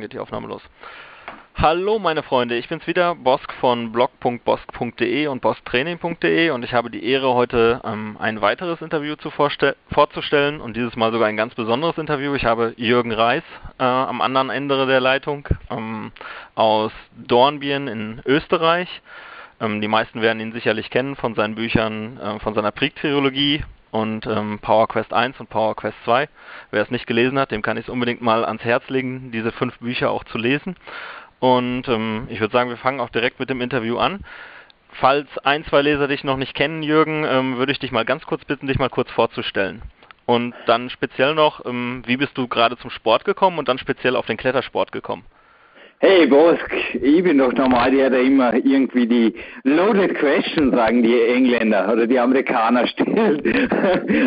geht die Aufnahme los. Hallo meine Freunde, ich bin's wieder, Bosk von blog.bosk.de und bosktraining.de und ich habe die Ehre, heute ähm, ein weiteres Interview zu vorzustellen und dieses Mal sogar ein ganz besonderes Interview. Ich habe Jürgen Reis äh, am anderen Ende der Leitung ähm, aus Dornbirn in Österreich. Ähm, die meisten werden ihn sicherlich kennen von seinen Büchern, äh, von seiner Krieg-Trilogie und ähm, Power Quest 1 und Power Quest 2. Wer es nicht gelesen hat, dem kann ich es unbedingt mal ans Herz legen, diese fünf Bücher auch zu lesen. Und ähm, ich würde sagen, wir fangen auch direkt mit dem Interview an. Falls ein, zwei Leser dich noch nicht kennen, Jürgen, ähm, würde ich dich mal ganz kurz bitten, dich mal kurz vorzustellen. Und dann speziell noch, ähm, wie bist du gerade zum Sport gekommen und dann speziell auf den Klettersport gekommen? Hey Bosk, ich bin doch normal der, der immer irgendwie die loaded question, sagen die Engländer oder die Amerikaner stellt.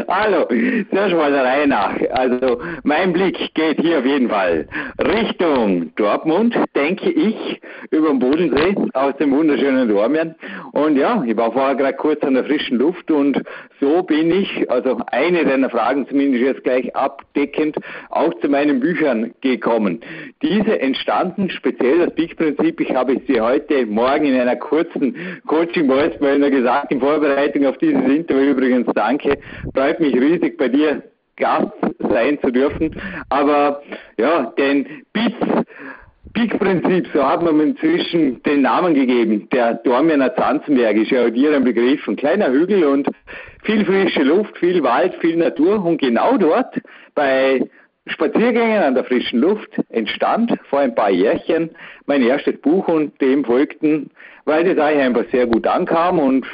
Hallo, zuerst mal der Reihe nach. Also mein Blick geht hier auf jeden Fall Richtung Dortmund, denke ich, über den Bodensee aus dem wunderschönen Dormien. Und ja, ich war vorher gerade kurz an der frischen Luft und so bin ich, also eine deiner Fragen zumindest jetzt gleich abdeckend, auch zu meinen Büchern gekommen. Diese entstanden speziell das Peak-Prinzip. Ich habe es dir heute Morgen in einer kurzen Coaching-Voice-Mail gesagt, in Vorbereitung auf dieses Interview übrigens danke. Freut mich riesig bei dir Gast sein zu dürfen. Aber ja, den BITS Peak-Prinzip, so hat man inzwischen den Namen gegeben. Der Dormiener Zanzenberg ist ja dir ein Begriff. Ein kleiner Hügel und viel frische Luft, viel Wald, viel Natur. Und genau dort bei Spaziergängen an der frischen Luft entstand vor ein paar Jährchen mein erstes Buch und dem folgten, weil das eigentlich einfach sehr gut ankam und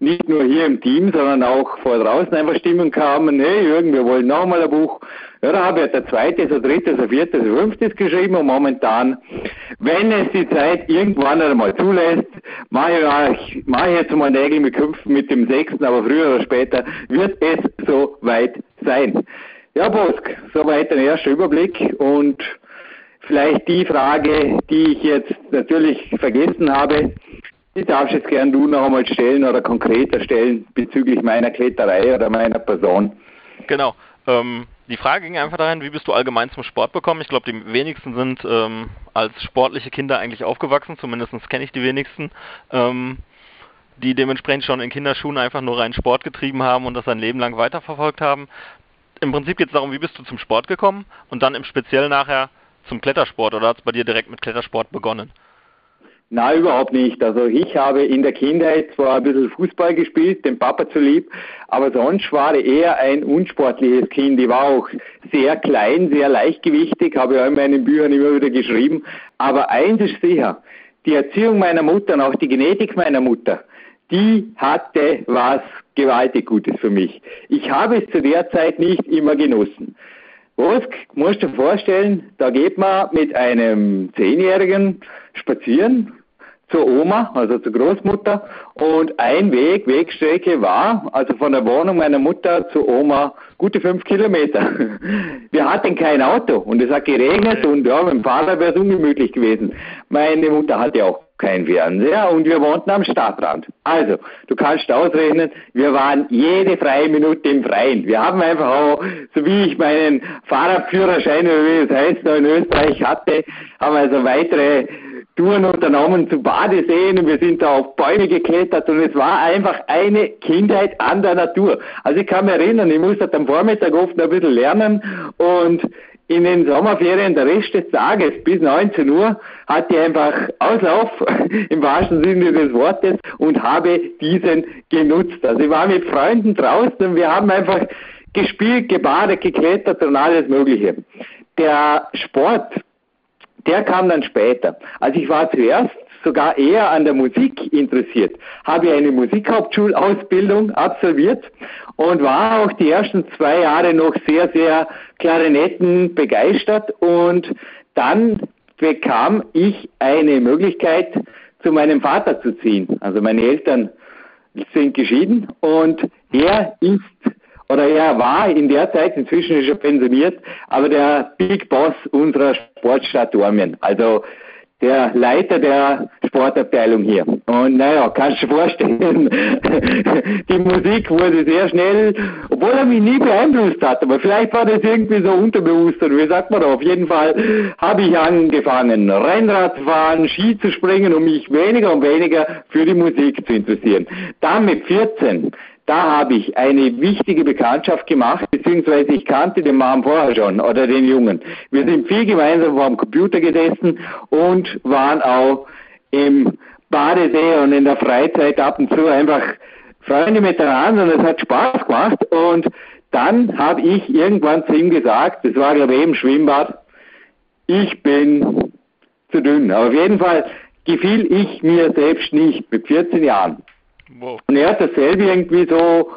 nicht nur hier im Team, sondern auch vor draußen einfach Stimmen kamen, hey Jürgen, wir wollen noch mal ein Buch. Ja, da habe ich der zweite, so dritte, so vierte, so fünftes geschrieben und momentan, wenn es die Zeit irgendwann einmal zulässt, mache ich, mache jetzt mal Nägel mit Köpfen mit dem sechsten, aber früher oder später wird es so weit sein. Ja, Bosk, soweit ein erster Überblick und vielleicht die Frage, die ich jetzt natürlich vergessen habe, die darfst jetzt gern du noch einmal stellen oder konkreter stellen bezüglich meiner Kletterei oder meiner Person. Genau. Ähm, die Frage ging einfach dahin, wie bist du allgemein zum Sport bekommen? Ich glaube, die wenigsten sind ähm, als sportliche Kinder eigentlich aufgewachsen, zumindest kenne ich die wenigsten, ähm, die dementsprechend schon in Kinderschuhen einfach nur rein Sport getrieben haben und das ein Leben lang weiterverfolgt haben im Prinzip geht es darum, wie bist du zum Sport gekommen und dann im Speziellen nachher zum Klettersport oder hat es bei dir direkt mit Klettersport begonnen? Nein, überhaupt nicht. Also ich habe in der Kindheit zwar ein bisschen Fußball gespielt, dem Papa zu lieb, aber sonst war ich eher ein unsportliches Kind. Ich war auch sehr klein, sehr leichtgewichtig, habe ja in meinen Büchern immer wieder geschrieben. Aber eins ist sicher, die Erziehung meiner Mutter und auch die Genetik meiner Mutter, die hatte was gewaltig Gutes für mich. Ich habe es zu der Zeit nicht immer genossen. Was musst du dir vorstellen, da geht man mit einem Zehnjährigen spazieren zur Oma, also zur Großmutter, und ein Weg, Wegstrecke war, also von der Wohnung meiner Mutter zur Oma, gute fünf Kilometer. Wir hatten kein Auto und es hat geregnet und ja, mit dem Fahrrad wäre es ungemütlich gewesen. Meine Mutter hatte auch kein Fernseher und wir wohnten am Stadtrand. Also, du kannst ausrechnen, wir waren jede freie Minute im Freien. Wir haben einfach auch, so wie ich meinen Fahrradführerschein, wie es heißt, noch in Österreich hatte, haben also weitere Touren unternommen zu Badeseen und wir sind da auf Bäume geklettert und es war einfach eine Kindheit an der Natur. Also ich kann mich erinnern, ich musste am Vormittag oft ein bisschen lernen und in den Sommerferien der Rest des Tages bis 19 Uhr hatte ich einfach Auslauf im wahrsten Sinne des Wortes und habe diesen genutzt. Also ich war mit Freunden draußen und wir haben einfach gespielt, gebadet, geklettert und alles Mögliche. Der Sport, der kam dann später. Also ich war zuerst sogar eher an der Musik interessiert. Habe eine Musikhauptschulausbildung absolviert und war auch die ersten zwei Jahre noch sehr, sehr Klarinetten begeistert und dann bekam ich eine Möglichkeit, zu meinem Vater zu ziehen. Also meine Eltern sind geschieden und er ist oder er war in der Zeit, inzwischen ist er pensioniert, aber der Big Boss unserer Sportstadt Dormien. Also der Leiter der Sportabteilung hier. Und naja, kannst du dir vorstellen, die Musik wurde sehr schnell, obwohl er mich nie beeinflusst hat, aber vielleicht war das irgendwie so unterbewusst oder wie sagt man da, auf jeden Fall habe ich angefangen, Rennrad zu fahren, Ski zu springen, um mich weniger und weniger für die Musik zu interessieren. Dann mit 14 da habe ich eine wichtige Bekanntschaft gemacht, beziehungsweise ich kannte den Mann vorher schon oder den Jungen. Wir sind viel gemeinsam vor dem Computer gesessen und waren auch im Badesee und in der Freizeit ab und zu einfach Freunde miteinander und es hat Spaß gemacht und dann habe ich irgendwann zu ihm gesagt, das war glaube ich im Schwimmbad, ich bin zu dünn. Aber auf jeden Fall gefiel ich mir selbst nicht mit 14 Jahren. Wow. Und er hat dasselbe irgendwie so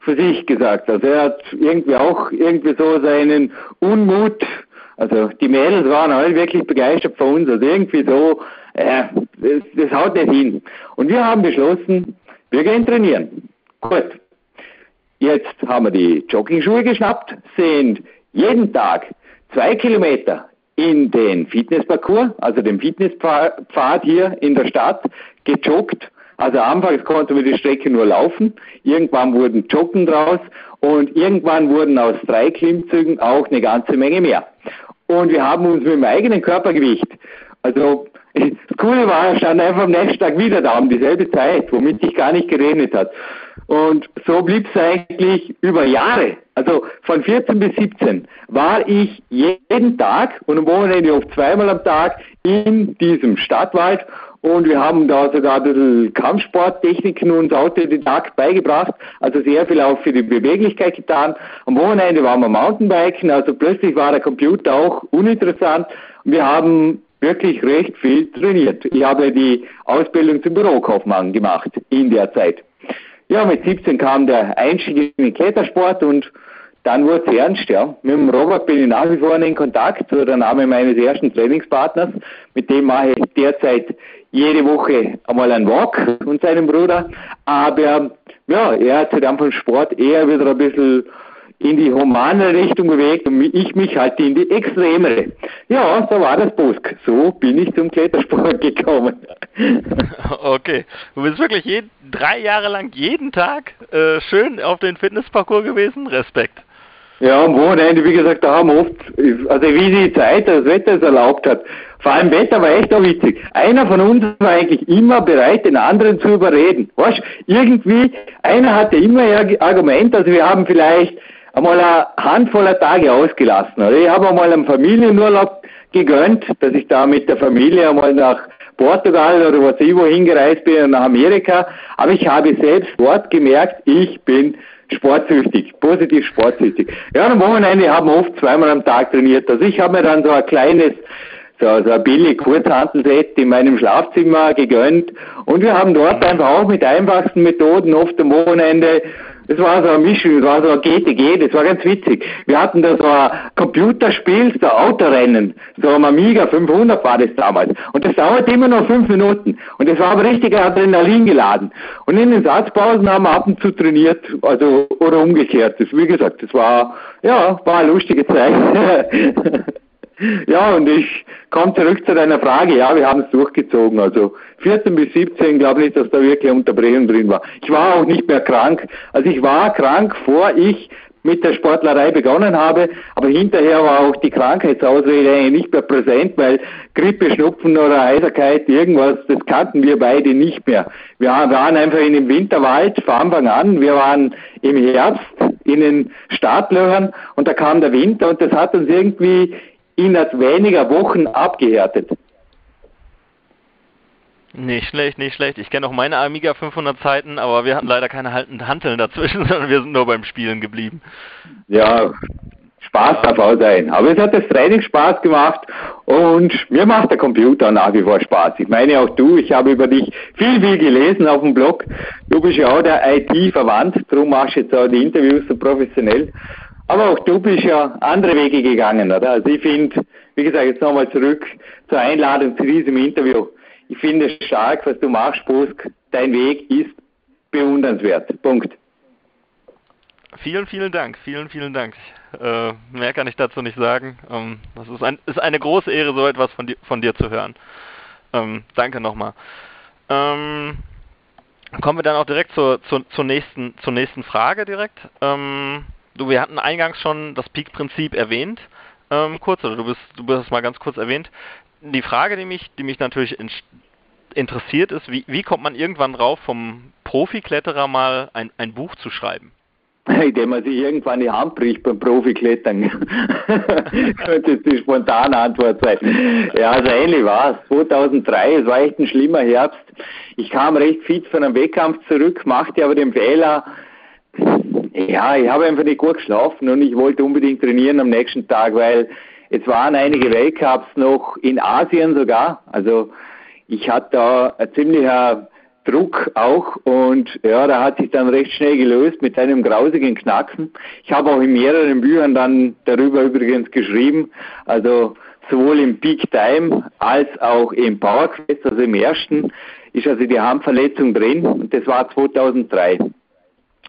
für sich gesagt. Also er hat irgendwie auch irgendwie so seinen Unmut, also die Mädels waren alle wirklich begeistert von uns, also irgendwie so, äh, das, das haut nicht hin. Und wir haben beschlossen, wir gehen trainieren. Gut. Jetzt haben wir die Jogging-Schuhe geschnappt, sind jeden Tag zwei Kilometer in den Fitnessparcours, also den Fitnesspfad hier in der Stadt, gejoggt also anfangs konnten wir die Strecke nur laufen, irgendwann wurden Joggen draus und irgendwann wurden aus drei Klimmzügen auch eine ganze Menge mehr. Und wir haben uns mit dem eigenen Körpergewicht, also das Coole war, stand einfach am nächsten Tag wieder da um dieselbe Zeit, womit ich gar nicht geredet hat. Und so blieb es eigentlich über Jahre. Also von 14 bis 17 war ich jeden Tag und am Wochenende oft zweimal am Tag in diesem Stadtwald und wir haben da sogar ein bisschen Kampfsporttechniken uns Autodidakt beigebracht, also sehr viel auch für die Beweglichkeit getan. Am Wochenende waren wir Mountainbiken, also plötzlich war der Computer auch uninteressant. Wir haben wirklich recht viel trainiert. Ich habe die Ausbildung zum Bürokaufmann gemacht in der Zeit. Ja, mit 17 kam der Einstieg in den Klettersport und dann wurde es ernst, ja. Mit dem Robert bin ich nach wie vor in Kontakt, so der Name meines ersten Trainingspartners. Mit dem mache ich derzeit jede Woche einmal einen Walk und seinem Bruder. Aber ja, er hat sich dann vom Sport eher wieder ein bisschen in die humane Richtung bewegt und ich mich halt in die extremere. Ja, so war das Busk. So bin ich zum Klettersport gekommen. Okay, du bist wirklich jeden, drei Jahre lang jeden Tag äh, schön auf den Fitnessparcours gewesen. Respekt. Ja, am Wochenende, wie gesagt, da haben wir oft, also wie die Zeit, das Wetter es erlaubt hat. Vor allem Wetter war echt auch witzig. Einer von uns war eigentlich immer bereit, den anderen zu überreden. Weißt, irgendwie, einer hatte immer ein Argument, also wir haben vielleicht einmal eine Handvoller Tage ausgelassen. Oder? Ich habe einmal einen Familienurlaub gegönnt, dass ich da mit der Familie einmal nach Portugal oder was ich wo hingereist bin, nach Amerika. Aber ich habe selbst dort gemerkt, ich bin sportsüchtig, positiv sportsüchtig. Ja, am Wochenende haben wir oft zweimal am Tag trainiert. Also ich habe mir dann so ein kleines, so, so ein billig Kurzhantelset in meinem Schlafzimmer gegönnt und wir haben dort einfach auch mit einfachsten Methoden oft am Wochenende das war so eine Mischung, das war so ein GTG, das war ganz witzig. Wir hatten da so ein Computerspiel, so Autorennen, so ein Amiga 500 war das damals. Und das dauerte immer noch fünf Minuten. Und das war aber richtig Adrenalin geladen. Und in den Satzpausen haben wir ab und zu trainiert, also, oder umgekehrt. Das, wie gesagt, das war, ja, war eine lustige Zeit. Ja, und ich komme zurück zu deiner Frage. Ja, wir haben es durchgezogen. Also 14 bis 17 glaube ich, dass da wirklich Unterbrechung drin war. Ich war auch nicht mehr krank. Also ich war krank, vor ich mit der Sportlerei begonnen habe, aber hinterher war auch die Krankheitsausrede nicht mehr präsent, weil Grippe, Schnupfen oder Heiserkeit, irgendwas, das kannten wir beide nicht mehr. Wir waren einfach in dem Winterwald von Anfang an, wir waren im Herbst in den Startlöchern und da kam der Winter und das hat uns irgendwie innerhalb weniger Wochen abgehärtet. Nicht schlecht, nicht schlecht. Ich kenne auch meine Amiga 500 Zeiten, aber wir hatten leider keine Hanteln dazwischen, sondern wir sind nur beim Spielen geblieben. Ja, Spaß darf auch sein. Aber es hat das Training Spaß gemacht und mir macht der Computer nach wie vor Spaß. Ich meine auch du, ich habe über dich viel, viel gelesen auf dem Blog. Du bist ja auch der IT verwandt, darum machst du jetzt auch die Interviews so professionell. Aber auch du bist ja andere Wege gegangen, oder? Also ich finde, wie gesagt, jetzt nochmal zurück zur Einladung zu diesem Interview. Ich finde es stark, was du machst, Busk. Dein Weg ist bewundernswert. Punkt. Vielen, vielen Dank. Vielen, vielen Dank. Äh, mehr kann ich dazu nicht sagen. Ähm, das ist, ein, ist eine große Ehre, so etwas von dir, von dir zu hören. Ähm, danke nochmal. Ähm, kommen wir dann auch direkt zur, zur, zur, nächsten, zur nächsten Frage direkt. Ähm, du, wir hatten eingangs schon das Peak-Prinzip erwähnt, ähm, kurz, oder du bist, du bist es mal ganz kurz erwähnt. Die Frage, die mich, die mich natürlich in, interessiert ist, wie, wie kommt man irgendwann drauf, vom Profikletterer mal ein, ein Buch zu schreiben? Indem man sich irgendwann die Hand bricht beim Profiklettern. Könnte die spontane Antwort sein. Ja, also ähnlich war es. 2003, es war echt ein schlimmer Herbst. Ich kam recht fit von einem Wettkampf zurück, machte aber den Fehler, ja, ich habe einfach nicht gut geschlafen und ich wollte unbedingt trainieren am nächsten Tag, weil es waren einige Weltcups noch in Asien sogar. Also ich hatte da ein ziemlicher Druck auch und ja, da hat sich dann recht schnell gelöst mit einem grausigen Knacken. Ich habe auch in mehreren Büchern dann darüber übrigens geschrieben, also sowohl im Peak Time als auch im Power Quest, also im ersten, ist also die Handverletzung drin und das war 2003.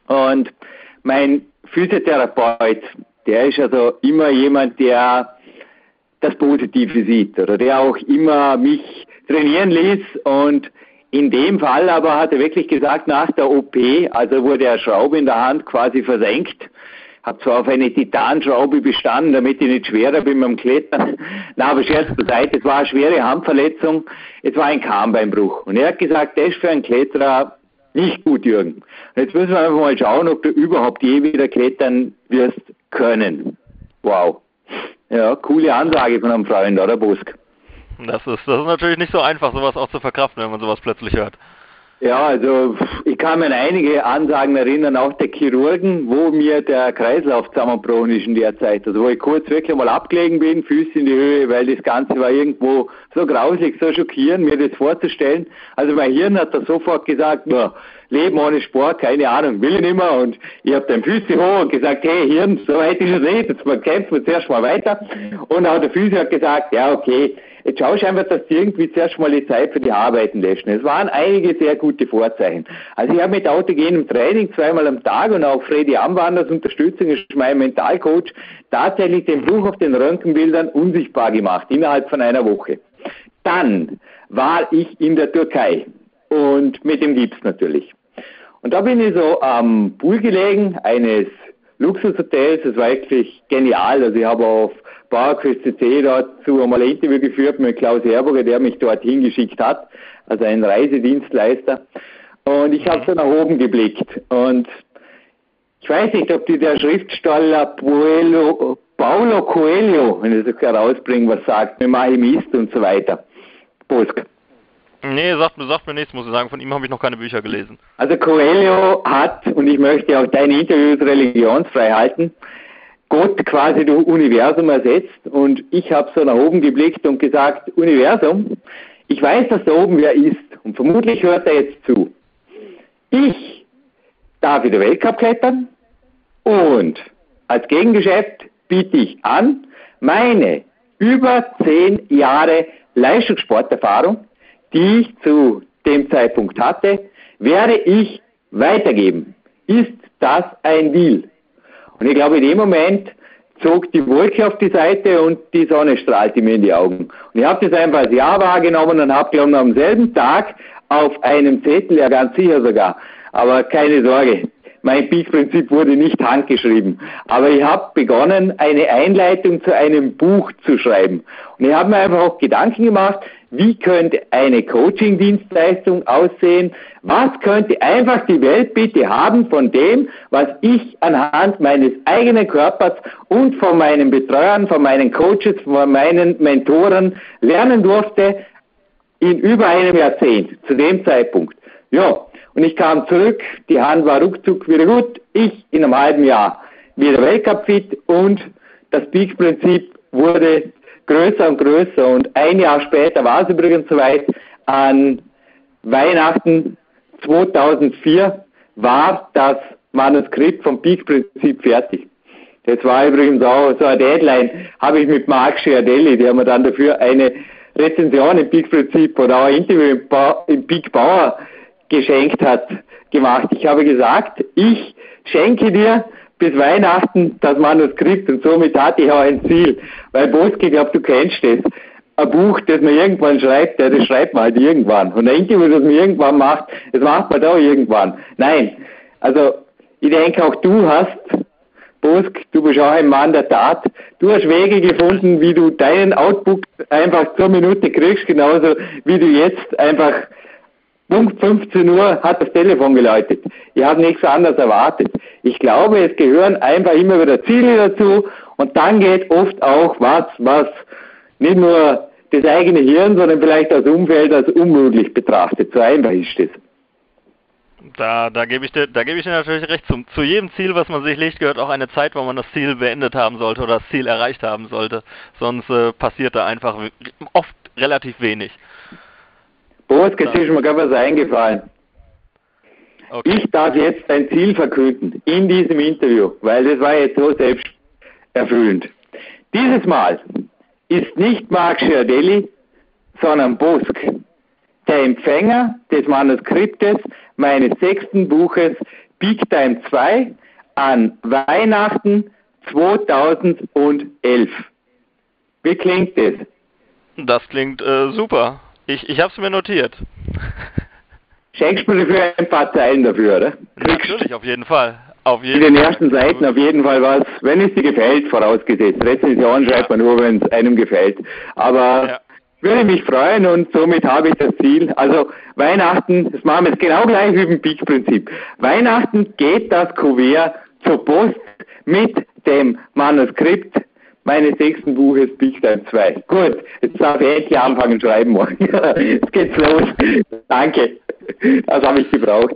Und mein Physiotherapeut, der ist also immer jemand, der das Positive sieht oder der auch immer mich trainieren ließ und in dem Fall aber hat er wirklich gesagt, nach der OP, also wurde er Schraube in der Hand quasi versenkt, habe zwar auf eine Titanschraube bestanden, damit ich nicht schwerer bin beim Klettern. Na, aber Scherz beiseite, es war eine schwere Handverletzung, es war ein Karnbeinbruch. Und er hat gesagt, das ist für einen Kletterer nicht gut, Jürgen. Jetzt müssen wir einfach mal schauen, ob du überhaupt je wieder klettern wirst können. Wow. Ja, coole Ansage von einem Freund, oder Busk? Das ist, das ist natürlich nicht so einfach, sowas auch zu verkraften, wenn man sowas plötzlich hört. Ja, also ich kann mir an einige Ansagen erinnern, auch der Chirurgen, wo mir der Kreislauf zusammengebrochen ist in der Zeit. Also wo ich kurz wirklich mal abgelegen bin, Füße in die Höhe, weil das Ganze war irgendwo so grausig, so schockierend, mir das vorzustellen. Also mein Hirn hat da sofort gesagt, nur Leben ohne Sport, keine Ahnung, will ich nicht mehr. Und ich habe den Füße hoch und gesagt, hey Hirn, so weit ist es nicht, jetzt kämpfen wir zuerst mal weiter. Und auch der Füße hat gesagt, ja okay, Jetzt schaust du einfach, dass irgendwie zuerst mal die Zeit für die Arbeiten lässt. Es waren einige sehr gute Vorzeichen. Also ich habe mit autogenem Training zweimal am Tag und auch Freddy Amwanders Unterstützung ist mein Mentalcoach tatsächlich den Bruch auf den Röntgenbildern unsichtbar gemacht, innerhalb von einer Woche. Dann war ich in der Türkei und mit dem Gips natürlich. Und da bin ich so am Pool gelegen eines Luxushotels. Das war wirklich genial. Also ich habe auf CC dazu einmal ein Interview geführt mit Klaus Herburger, der mich dorthin geschickt hat, also ein Reisedienstleister. Und ich habe so nach oben geblickt und ich weiß nicht, ob die der Schriftsteller Puelo, Paulo Coelho, wenn ich das herausbringen, was sagt, mit Mahimist und so weiter. Bosk. Nee, sagt, sagt mir nichts, muss ich sagen. Von ihm habe ich noch keine Bücher gelesen. Also Coelho hat, und ich möchte auch deine Interviews religionsfrei halten, Gott quasi durch Universum ersetzt und ich habe so nach oben geblickt und gesagt, Universum, ich weiß, dass da oben wer ist und vermutlich hört er jetzt zu. Ich darf wieder Weltcup klettern und als Gegengeschäft biete ich an, meine über zehn Jahre Leistungssporterfahrung, die ich zu dem Zeitpunkt hatte, werde ich weitergeben. Ist das ein Deal? Und ich glaube, in dem Moment zog die Wolke auf die Seite und die Sonne strahlte mir in die Augen. Und ich habe das einfach als Ja wahrgenommen und habe, glaube ich, am selben Tag auf einem Zettel, ja ganz sicher sogar, aber keine Sorge, mein Peak-Prinzip wurde nicht handgeschrieben. Aber ich habe begonnen, eine Einleitung zu einem Buch zu schreiben. Und ich habe mir einfach auch Gedanken gemacht, wie könnte eine Coaching-Dienstleistung aussehen? Was könnte einfach die Welt bitte haben von dem, was ich anhand meines eigenen Körpers und von meinen Betreuern, von meinen Coaches, von meinen Mentoren lernen durfte in über einem Jahrzehnt, zu dem Zeitpunkt. Ja, und ich kam zurück, die Hand war ruckzuck wieder gut, ich in einem halben Jahr wieder Weltcup-fit und das Peak-Prinzip wurde größer und größer. Und ein Jahr später war es übrigens soweit, an Weihnachten 2004 war das Manuskript vom Peak-Prinzip fertig. Das war übrigens auch so eine Deadline, habe ich mit Marc Schiardelli, der mir dann dafür eine Rezension im Peak-Prinzip oder auch ein Interview im Peak Bauer geschenkt hat, gemacht. Ich habe gesagt, ich schenke dir bis Weihnachten das Manuskript und somit hatte ich auch ein Ziel. Weil Boske, ich glaube, du kennst das. ein Buch, das man irgendwann schreibt, das schreibt man halt irgendwann. Und ein Interview, das man irgendwann macht, das macht man da irgendwann. Nein, also ich denke auch du hast, Bosk, du bist auch ein Mann der Tat. Du hast Wege gefunden, wie du deinen Output einfach zur Minute kriegst, genauso wie du jetzt einfach Punkt 15 Uhr hat das Telefon geläutet. Ich habe nichts anderes erwartet. Ich glaube, es gehören einfach immer wieder Ziele dazu und dann geht oft auch was, was nicht nur das eigene Hirn, sondern vielleicht das Umfeld als unmöglich betrachtet. So einfach ist es. Da, da gebe ich dir, da gebe ich dir natürlich recht. Zum, zu jedem Ziel, was man sich legt, gehört auch eine Zeit, wo man das Ziel beendet haben sollte oder das Ziel erreicht haben sollte. Sonst äh, passiert da einfach oft relativ wenig. Boris, jetzt ist mir gerade was eingefallen. Okay. Ich darf jetzt ein Ziel verkünden in diesem Interview, weil das war jetzt so selbsterfüllend. Dieses Mal ist nicht Mark Schiardelli, sondern Bosk, der Empfänger des Manuskriptes meines sechsten Buches Big Time 2 an Weihnachten 2011. Wie klingt das? Das klingt äh, super. Ich, ich habe es mir notiert. Schenkst du mir dafür ein paar Zeilen dafür, oder? Kriegst Natürlich, auf jeden Fall. Auf jeden in den ersten Seiten auf jeden Fall was, wenn es dir gefällt, vorausgesetzt. Rezension schreibt man nur, wenn es einem gefällt. Aber ja. würde mich freuen und somit habe ich das Ziel. Also Weihnachten, das machen wir jetzt genau gleich wie im Peak-Prinzip. Weihnachten geht das Kuvert zur Post mit dem Manuskript meines sechsten Buches Big Time 2. Gut, jetzt darf ich endlich anfangen schreiben morgen. jetzt geht's los. Danke. Das habe ich gebraucht.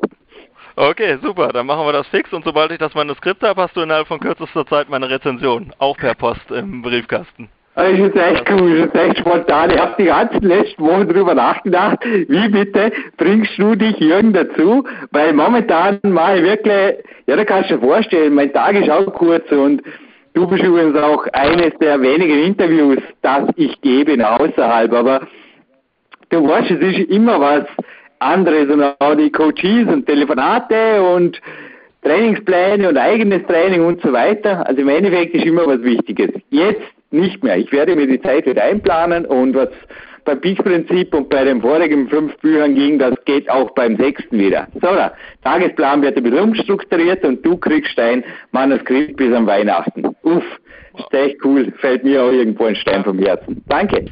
Okay, super. Dann machen wir das fix und sobald ich das Manuskript habe, hast du innerhalb von kürzester Zeit meine Rezension. Auch per Post im Briefkasten. Das ist echt cool, das ist echt spontan. Ich habe die ganzen letzten Wochen drüber nachgedacht, wie bitte bringst du dich Jürgen dazu? Weil momentan mache ich wirklich, ja, da kannst du dir vorstellen, mein Tag ist auch kurz und du bist übrigens auch eines der wenigen Interviews, das ich gebe außerhalb, aber du weißt, es ist immer was, andere, sondern auch die Coaches und Telefonate und Trainingspläne und eigenes Training und so weiter. Also im Endeffekt ist immer was Wichtiges. Jetzt nicht mehr. Ich werde mir die Zeit wieder einplanen und was beim Peak-Prinzip und bei den vorigen fünf Büchern ging, das geht auch beim sechsten wieder. So, der Tagesplan wird ein bisschen umstrukturiert und du kriegst dein Manuskript bis am Weihnachten. Uff, ist echt cool. Fällt mir auch irgendwo ein Stein vom Herzen. Danke.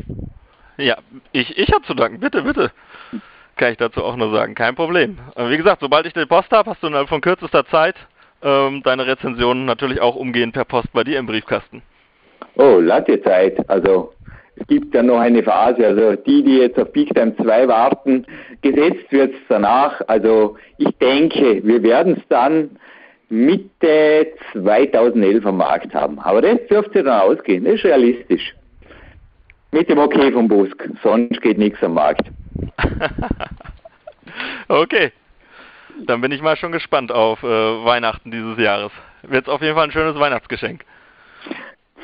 Ja, ich, ich habe zu danken. Bitte, bitte kann ich dazu auch nur sagen. Kein Problem. Wie gesagt, sobald ich die Post habe, hast du innerhalb von kürzester Zeit ähm, deine Rezensionen natürlich auch umgehend per Post bei dir im Briefkasten. Oh, latte Zeit. Also es gibt ja noch eine Phase. Also die, die jetzt auf Big Time 2 warten, gesetzt wird es danach. Also ich denke, wir werden es dann Mitte 2011 am Markt haben. Aber das dürfte dann ausgehen. Das ist realistisch. Mit dem Okay vom Busk. Sonst geht nichts am Markt. okay. Dann bin ich mal schon gespannt auf äh, Weihnachten dieses Jahres. Wird es auf jeden Fall ein schönes Weihnachtsgeschenk.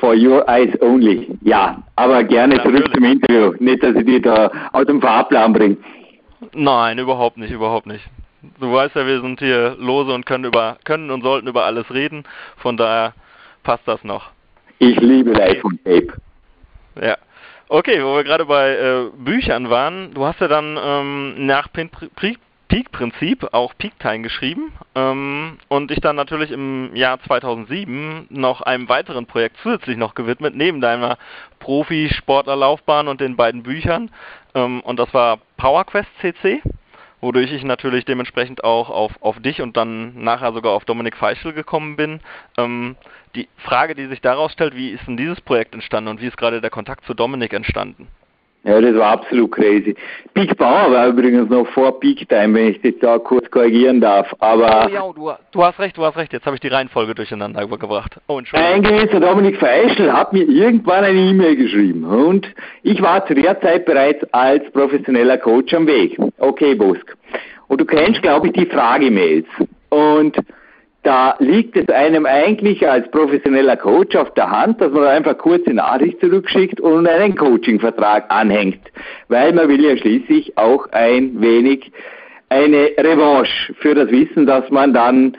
For your eyes only. Ja, aber gerne ja, zurück zum Interview. Nicht, dass ich dich da aus dem Fahrplan bringe. Nein, überhaupt nicht, überhaupt nicht. Du weißt ja, wir sind hier lose und können über können und sollten über alles reden. Von daher passt das noch. Ich liebe Live und Tape. Ja. Okay, wo wir gerade bei äh, Büchern waren, du hast ja dann ähm, nach Peak-Prinzip auch Peak-Time geschrieben ähm, und dich dann natürlich im Jahr 2007 noch einem weiteren Projekt zusätzlich noch gewidmet, neben deiner Profisportlerlaufbahn und den beiden Büchern. Ähm, und das war PowerQuest CC wodurch ich natürlich dementsprechend auch auf, auf dich und dann nachher sogar auf Dominik Feischl gekommen bin. Ähm, die Frage, die sich daraus stellt, wie ist denn dieses Projekt entstanden und wie ist gerade der Kontakt zu Dominik entstanden? Ja, das war absolut crazy. Big Bauer war übrigens noch vor Peak Time, wenn ich das da kurz korrigieren darf. Aber oh, ja, du, du, hast recht, du hast recht. Jetzt habe ich die Reihenfolge durcheinander gebracht. Oh, Ein gewisser Dominik Feischl hat mir irgendwann eine E-Mail geschrieben und ich war zu der Zeit bereits als professioneller Coach am Weg. Okay, Busk. Und du kennst, glaube ich, die Fragemails. Und da liegt es einem eigentlich als professioneller Coach auf der Hand, dass man einfach kurze Nachricht zurückschickt und einen Coachingvertrag anhängt, weil man will ja schließlich auch ein wenig eine Revanche für das Wissen, das man dann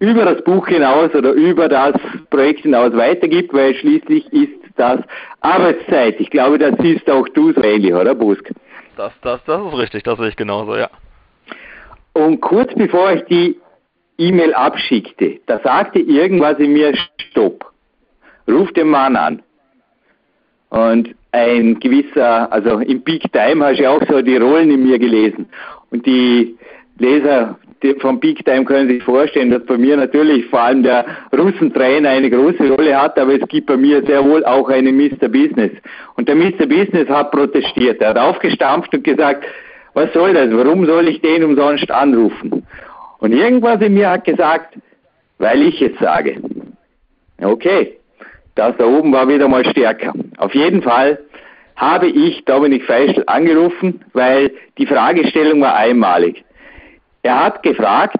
über das Buch hinaus oder über das Projekt hinaus weitergibt, weil schließlich ist das Arbeitszeit. Ich glaube, das siehst auch du so ähnlich, oder Busk? Das, das, das ist richtig, das sehe ich genauso, ja. Und kurz bevor ich die E-Mail abschickte, da sagte irgendwas in mir, stopp, ruf den Mann an. Und ein gewisser, also im Big Time hast du ja auch so die Rollen in mir gelesen. Und die Leser vom Big Time können sich vorstellen, dass bei mir natürlich vor allem der Russentrainer eine große Rolle hat, aber es gibt bei mir sehr wohl auch einen Mr. Business. Und der Mr. Business hat protestiert. Er hat aufgestampft und gesagt, was soll das? Warum soll ich den umsonst anrufen? Und irgendwas in mir hat gesagt, weil ich es sage. Okay, das da oben war wieder mal stärker. Auf jeden Fall habe ich Dominik Feischl angerufen, weil die Fragestellung war einmalig. Er hat gefragt,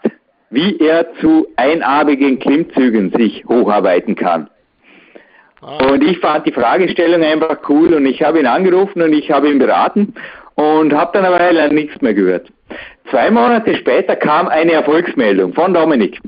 wie er zu einarmigen Klimmzügen sich hocharbeiten kann. Ah. Und ich fand die Fragestellung einfach cool und ich habe ihn angerufen und ich habe ihn beraten und habe dann aber leider nichts mehr gehört. Zwei Monate später kam eine Erfolgsmeldung von Dominik.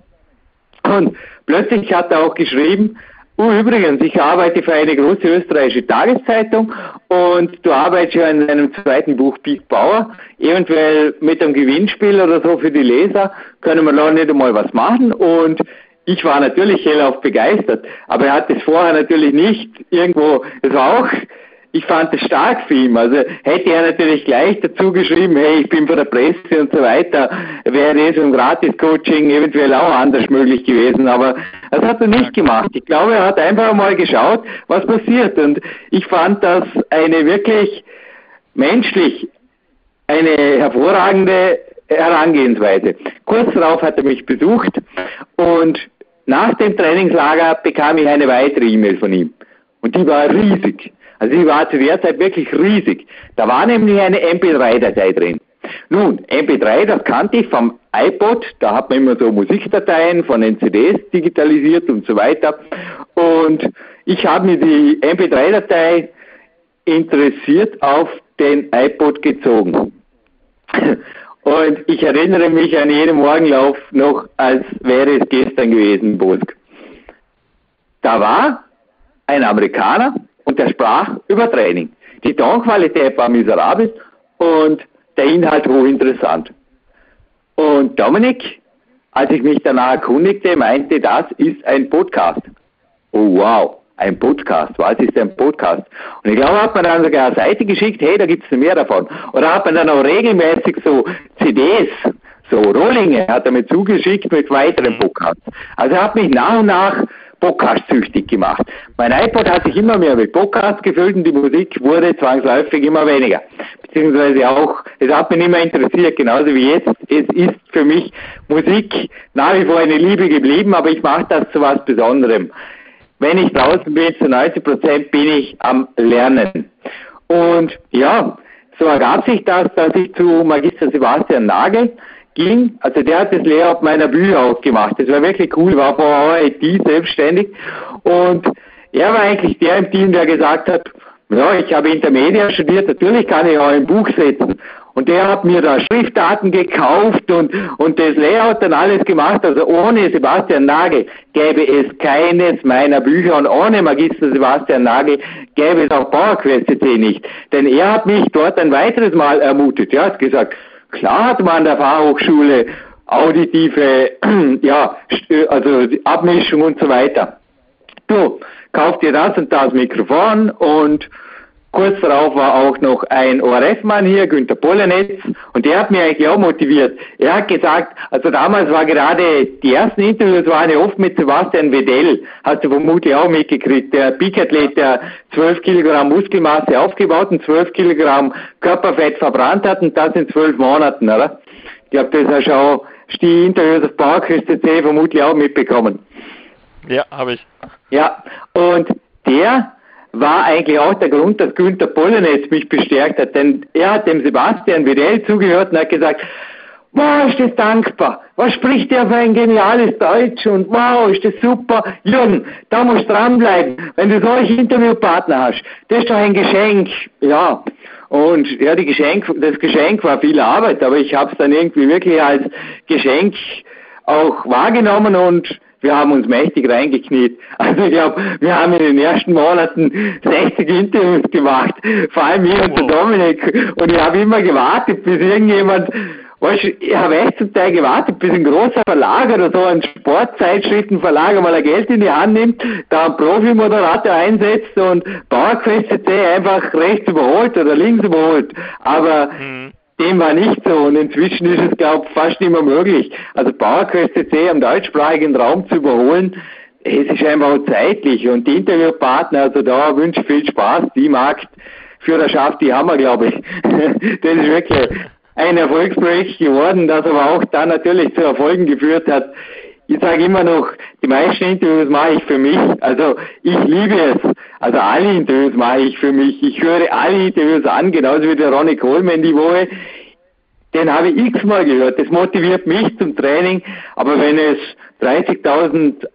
Und plötzlich hat er auch geschrieben, Oh, übrigens, ich arbeite für eine große österreichische Tageszeitung und du arbeitest ja in einem zweiten Buch Big Bauer. Eventuell mit einem Gewinnspiel oder so für die Leser können wir da nicht einmal was machen und ich war natürlich hellauf begeistert, aber er hat es vorher natürlich nicht irgendwo, es war auch ich fand es stark für ihn. Also hätte er natürlich gleich dazu geschrieben, hey, ich bin von der Presse und so weiter, wäre so ein Gratis-Coaching eventuell auch anders möglich gewesen. Aber das hat er nicht gemacht. Ich glaube, er hat einfach mal geschaut, was passiert. Und ich fand das eine wirklich menschlich eine hervorragende Herangehensweise. Kurz darauf hat er mich besucht und nach dem Trainingslager bekam ich eine weitere E-Mail von ihm. Und die war riesig. Also die war zu der Zeit wirklich riesig. Da war nämlich eine MP3-Datei drin. Nun, MP3, das kannte ich vom iPod, da hat man immer so Musikdateien von den CDs digitalisiert und so weiter. Und ich habe mir die MP3-Datei interessiert auf den iPod gezogen. Und ich erinnere mich an jeden Morgenlauf noch, als wäre es gestern gewesen, Bosk. Da war ein Amerikaner, der sprach über Training. Die Tonqualität war miserabel und der Inhalt hochinteressant. Und Dominik, als ich mich danach erkundigte, meinte, das ist ein Podcast. Oh wow, ein Podcast. Was ist ein Podcast? Und ich glaube, hat man dann sogar eine Seite geschickt, hey, da gibt es mehr davon. Oder hat man dann auch regelmäßig so CDs, so Rohlinge, hat er mir zugeschickt mit weiteren Podcasts. Also er hat mich nach und nach Podcast-süchtig gemacht. Mein iPod hat sich immer mehr mit Podcasts gefüllt und die Musik wurde zwangsläufig immer weniger. Beziehungsweise auch, es hat mich immer interessiert, genauso wie jetzt. Es ist für mich Musik nach wie vor eine Liebe geblieben, aber ich mache das zu was Besonderem. Wenn ich draußen bin, zu 90 Prozent bin ich am Lernen. Und ja, so ergab sich das, dass ich zu Magister Sebastian Nagel ging, also der hat das Layout meiner auch gemacht. Das war wirklich cool, war vor IT selbstständig und er war eigentlich der im Team, der gesagt hat, ja, ich habe Intermedia studiert, natürlich kann ich auch ein Buch setzen. Und der hat mir da Schriftdaten gekauft und, und das Layout dann alles gemacht. Also ohne Sebastian Nagel gäbe es keines meiner Bücher und ohne Magister Sebastian Nagel gäbe es auch PowerQuest CC nicht. Denn er hat mich dort ein weiteres Mal ermutet. Er hat gesagt, Klar hat man an der Fachhochschule auditive, ja, also Abmischung und so weiter. Du, kauf dir das und das Mikrofon und kurz darauf war auch noch ein ORF-Mann hier, Günter Pollenetz, und der hat mich eigentlich auch motiviert. Er hat gesagt, also damals war gerade, die ersten Interviews waren ja oft mit Sebastian Wedell, hast du vermutlich auch mitgekriegt, der Peakathlet, der 12 Kilogramm Muskelmasse aufgebaut und 12 Kilogramm Körperfett verbrannt hat und das in 12 Monaten, oder? Ich glaube, das hast du auch die Interviews auf Bauerküste C vermutlich auch mitbekommen. Ja, habe ich. Ja, und der war eigentlich auch der Grund, dass Günther Pollenetz mich bestärkt hat, denn er hat dem Sebastian Vidal zugehört und hat gesagt, wow, ist das dankbar, was spricht der für ein geniales Deutsch? Und wow, ist das super, Jürgen, da musst du dranbleiben, wenn du solche Interviewpartner hast, das ist doch ein Geschenk, ja, und ja, die Geschenk, das Geschenk war viel Arbeit, aber ich habe es dann irgendwie wirklich als Geschenk auch wahrgenommen und wir haben uns mächtig reingekniet. Also ich glaube, wir haben in den ersten Monaten 60 Interviews gemacht, vor allem ich und der Dominik. Und ich habe immer gewartet, bis irgendjemand Weißt du, ich habe echt zum Teil gewartet, bis ein großer Verlag oder so ein Sportzeitschriftenverlag mal ein Geld in die Hand nimmt, da einen Profi-Moderator einsetzt und PowerQuest CC einfach rechts überholt oder links überholt. Aber mhm. Dem war nicht so und inzwischen ist es, glaube ich, fast nicht mehr möglich. Also PowerQuest CC am deutschsprachigen Raum zu überholen, es ist einfach zeitlich und die Interviewpartner, also da wünsche ich viel Spaß, die Marktführerschaft, die haben wir, glaube ich. das ist wirklich ein Erfolgsprojekt geworden, das aber auch dann natürlich zu Erfolgen geführt hat. Ich sage immer noch, die meisten Interviews mache ich für mich. Also ich liebe es. Also alle Interviews mache ich für mich. Ich höre alle Interviews an, genauso wie der Ronnie Coleman die Woche. Den habe ich x-mal gehört. Das motiviert mich zum Training. Aber wenn es 30.000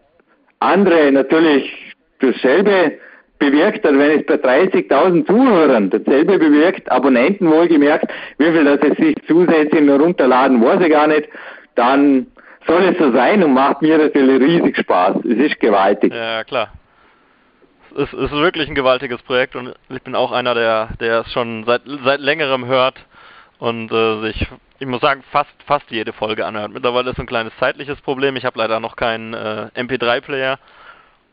andere natürlich dasselbe bewirkt hat, wenn es bei 30.000 Zuhörern dasselbe bewirkt, Abonnenten wohlgemerkt, wie viel das es sich zusätzlich noch runterladen, weiß ich gar nicht, dann soll es so sein und macht mir natürlich riesig Spaß. Es ist gewaltig. Ja, klar. Es ist, wirklich ein gewaltiges Projekt und ich bin auch einer, der, der es schon seit, seit längerem hört und äh, sich, ich muss sagen, fast, fast jede Folge anhört. Mittlerweile ist ein kleines zeitliches Problem. Ich habe leider noch keinen äh, MP3-Player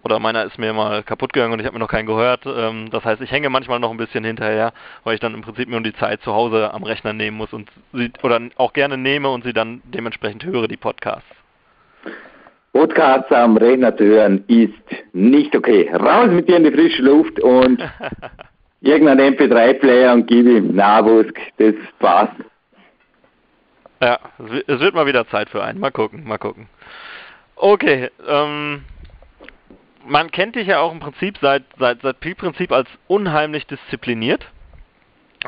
oder meiner ist mir mal kaputt gegangen und ich habe mir noch keinen gehört. Ähm, das heißt, ich hänge manchmal noch ein bisschen hinterher, weil ich dann im Prinzip nur die Zeit zu Hause am Rechner nehmen muss und sie oder auch gerne nehme und sie dann dementsprechend höre, die Podcasts. Podcasts am Rechner zu hören ist nicht okay. Raus mit dir in die frische Luft und irgendein MP3-Player und gib ihm Nabusk, das passt. Ja, es wird mal wieder Zeit für einen. Mal gucken, mal gucken. Okay, ähm, man kennt dich ja auch im Prinzip seit, seit, seit Pi-Prinzip als unheimlich diszipliniert.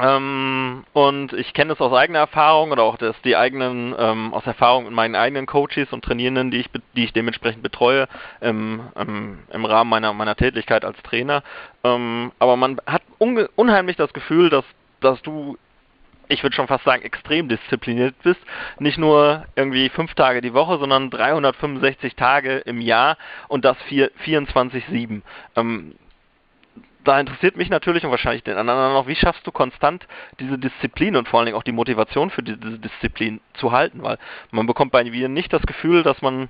Ähm, und ich kenne es aus eigener Erfahrung oder auch das, die eigenen, ähm, aus Erfahrung mit meinen eigenen Coaches und Trainierenden, die ich, die ich dementsprechend betreue im, im, im Rahmen meiner, meiner Tätigkeit als Trainer. Ähm, aber man hat unheimlich das Gefühl, dass, dass du ich würde schon fast sagen, extrem diszipliniert bist. Nicht nur irgendwie fünf Tage die Woche, sondern 365 Tage im Jahr und das 24-7. Ähm, da interessiert mich natürlich und wahrscheinlich den anderen auch, wie schaffst du konstant diese Disziplin und vor allen Dingen auch die Motivation für diese Disziplin zu halten, weil man bekommt bei mir nicht das Gefühl, dass man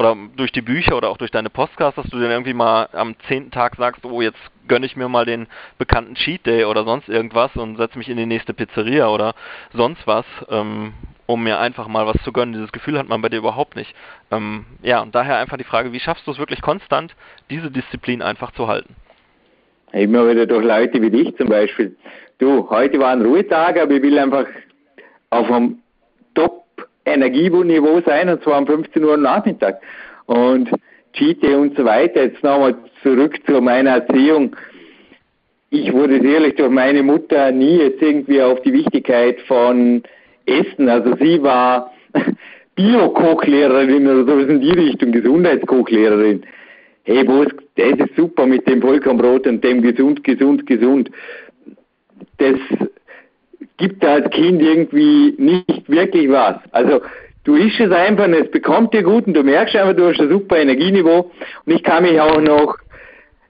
oder durch die Bücher oder auch durch deine Podcasts, dass du dann irgendwie mal am zehnten Tag sagst, oh, jetzt gönne ich mir mal den bekannten Cheat Day oder sonst irgendwas und setze mich in die nächste Pizzeria oder sonst was, ähm, um mir einfach mal was zu gönnen. Dieses Gefühl hat man bei dir überhaupt nicht. Ähm, ja, und daher einfach die Frage, wie schaffst du es wirklich konstant, diese Disziplin einfach zu halten? Immer wieder durch Leute wie dich zum Beispiel. Du, heute war ein Ruhetag, aber ich will einfach auf einem Energieniveau sein, und zwar um 15 Uhr am Nachmittag. Und Cheat und so weiter. Jetzt nochmal zurück zu meiner Erziehung. Ich wurde sicherlich durch meine Mutter nie jetzt irgendwie auf die Wichtigkeit von Essen. Also sie war Bio-Kochlehrerin oder sowas in die Richtung, Gesundheitskochlehrerin. Hey, Boss, das ist super mit dem Vollkornbrot und dem gesund, gesund, gesund. Das gibt als Kind irgendwie nicht wirklich was. Also du ischst es einfach und es bekommt dir gut und du merkst einfach, du hast ein super Energieniveau. Und ich kann mich auch noch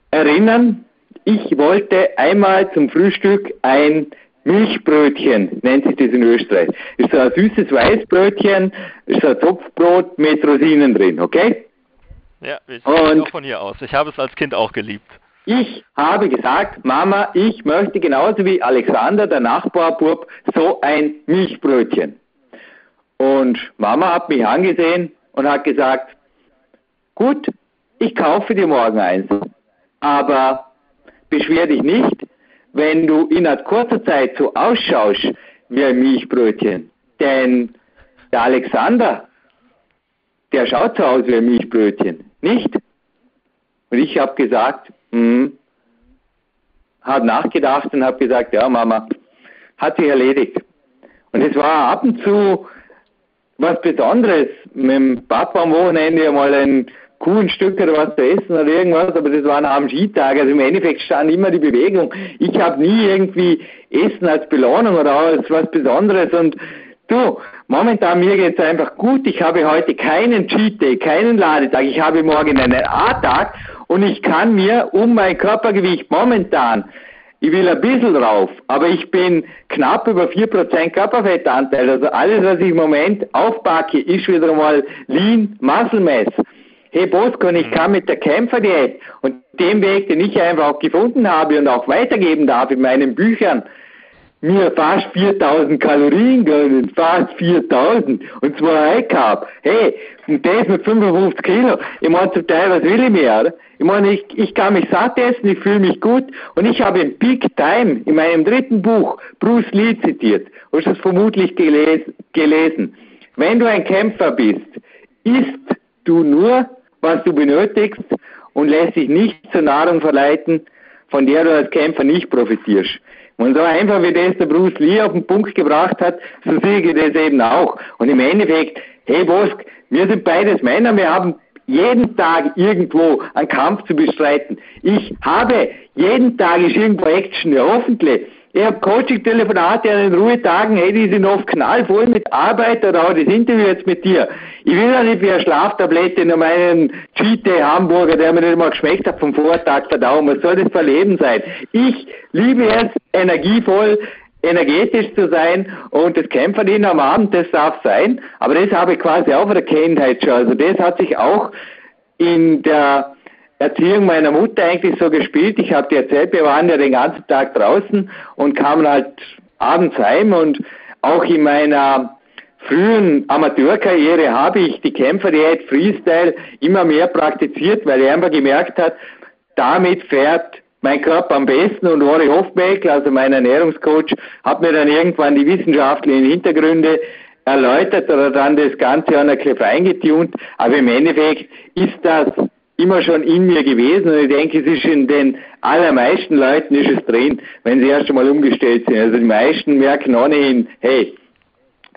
erinnern, ich wollte einmal zum Frühstück ein Milchbrötchen, nennt sich das in Österreich. Ist so ein süßes Weißbrötchen, ist so ein Topfbrot mit Rosinen drin, okay? Ja, ich und auch von hier aus. Ich habe es als Kind auch geliebt. Ich habe gesagt, Mama, ich möchte genauso wie Alexander, der Nachbarbub, so ein Milchbrötchen. Und Mama hat mich angesehen und hat gesagt, gut, ich kaufe dir morgen eins. Aber beschwer dich nicht, wenn du in kurzer Zeit so ausschaust wie ein Milchbrötchen. Denn der Alexander, der schaut so aus wie ein Milchbrötchen, nicht? Und ich habe gesagt, Mhm. Hat nachgedacht und habe gesagt, ja Mama, hat sich erledigt. Und es war ab und zu was Besonderes, mit dem Papa am Wochenende mal ein Kuchenstück oder was zu essen oder irgendwas, aber das war am Skitag. Also im Endeffekt stand immer die Bewegung. Ich habe nie irgendwie Essen als Belohnung oder als was Besonderes und du, momentan mir geht's einfach gut. Ich habe heute keinen Cheat Day, keinen Ladetag. Ich habe morgen einen A-Tag und ich kann mir um mein Körpergewicht momentan ich will ein bisschen drauf, aber ich bin knapp über 4% Körperfettanteil. Also alles, was ich im Moment aufpacke, ist wieder mal Lean Muscle Mass. Hey Boskon, ich mhm. kann mit der Kämpferdiät und dem Weg, den ich einfach auch gefunden habe und auch weitergeben darf in meinen Büchern, mir fast 4000 Kalorien gönnen, fast 4000 und zwar High Carb. Hey, und das mit 55 Kilo. Ich meine, zum Teil, was will ich mehr? Ich meine, ich, ich kann mich satt essen, ich fühle mich gut und ich habe in Peak Time in meinem dritten Buch Bruce Lee zitiert. Du hast es vermutlich gelesen, gelesen. Wenn du ein Kämpfer bist, isst du nur, was du benötigst und lässt dich nicht zur Nahrung verleiten, von der du als Kämpfer nicht profitierst. Und so einfach wie das der Bruce Lee auf den Punkt gebracht hat, so sehe ich das eben auch. Und im Endeffekt, hey Bosk, wir sind beides Männer, wir haben jeden Tag irgendwo einen Kampf zu bestreiten. Ich habe, jeden Tag ist irgendwo Action, ja hoffentlich. Ich habe Coaching-Telefonate an den Ruhetagen, hey, die sind oft knallvoll mit Arbeit oder auch das Interview jetzt mit dir. Ich will ja nicht wie eine Schlaftablette in meinen Cheat Day Hamburger, der mir nicht mal geschmeckt hat vom Vortag verdauen. Was soll das für Leben sein? Ich liebe es, energievoll, energetisch zu sein und das Kämpferin am Abend, das darf sein. Aber das habe ich quasi auch von der Kindheit schon. Also das hat sich auch in der Erziehung meiner Mutter eigentlich so gespielt. Ich habe dir erzählt, wir waren ja den ganzen Tag draußen und kamen halt abends heim und auch in meiner frühen Amateurkarriere habe ich die Kämpferdiät Freestyle immer mehr praktiziert, weil ich einfach gemerkt hat, damit fährt mein Körper am besten und Rory Hofbeck, also mein Ernährungscoach, hat mir dann irgendwann die wissenschaftlichen Hintergründe erläutert oder dann das Ganze an der Kliff eingetunt. Aber im Endeffekt ist das immer schon in mir gewesen und ich denke, es ist in den allermeisten Leuten ist es drin, wenn sie erst einmal umgestellt sind. Also die meisten merken ohnehin, hey,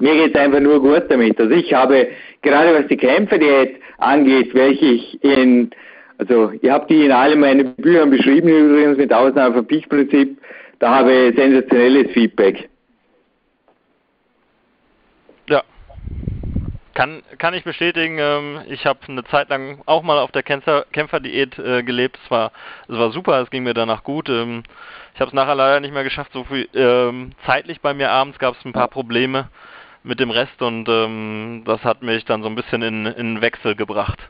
mir geht es einfach nur gut damit. Also ich habe, gerade was die Kämpferdiät angeht, welche ich in, also ich habe die in allen meinen Büchern beschrieben, übrigens mit Ausnahme vom Peak-Prinzip, da habe ich sensationelles Feedback. Kann, kann ich bestätigen. Ähm, ich habe eine Zeit lang auch mal auf der Kämpfer, Kämpferdiät äh, gelebt. Es war, es war super, es ging mir danach gut. Ähm, ich habe es nachher leider nicht mehr geschafft. So viel ähm, zeitlich bei mir abends gab es ein paar Probleme mit dem Rest und ähm, das hat mich dann so ein bisschen in, in Wechsel gebracht.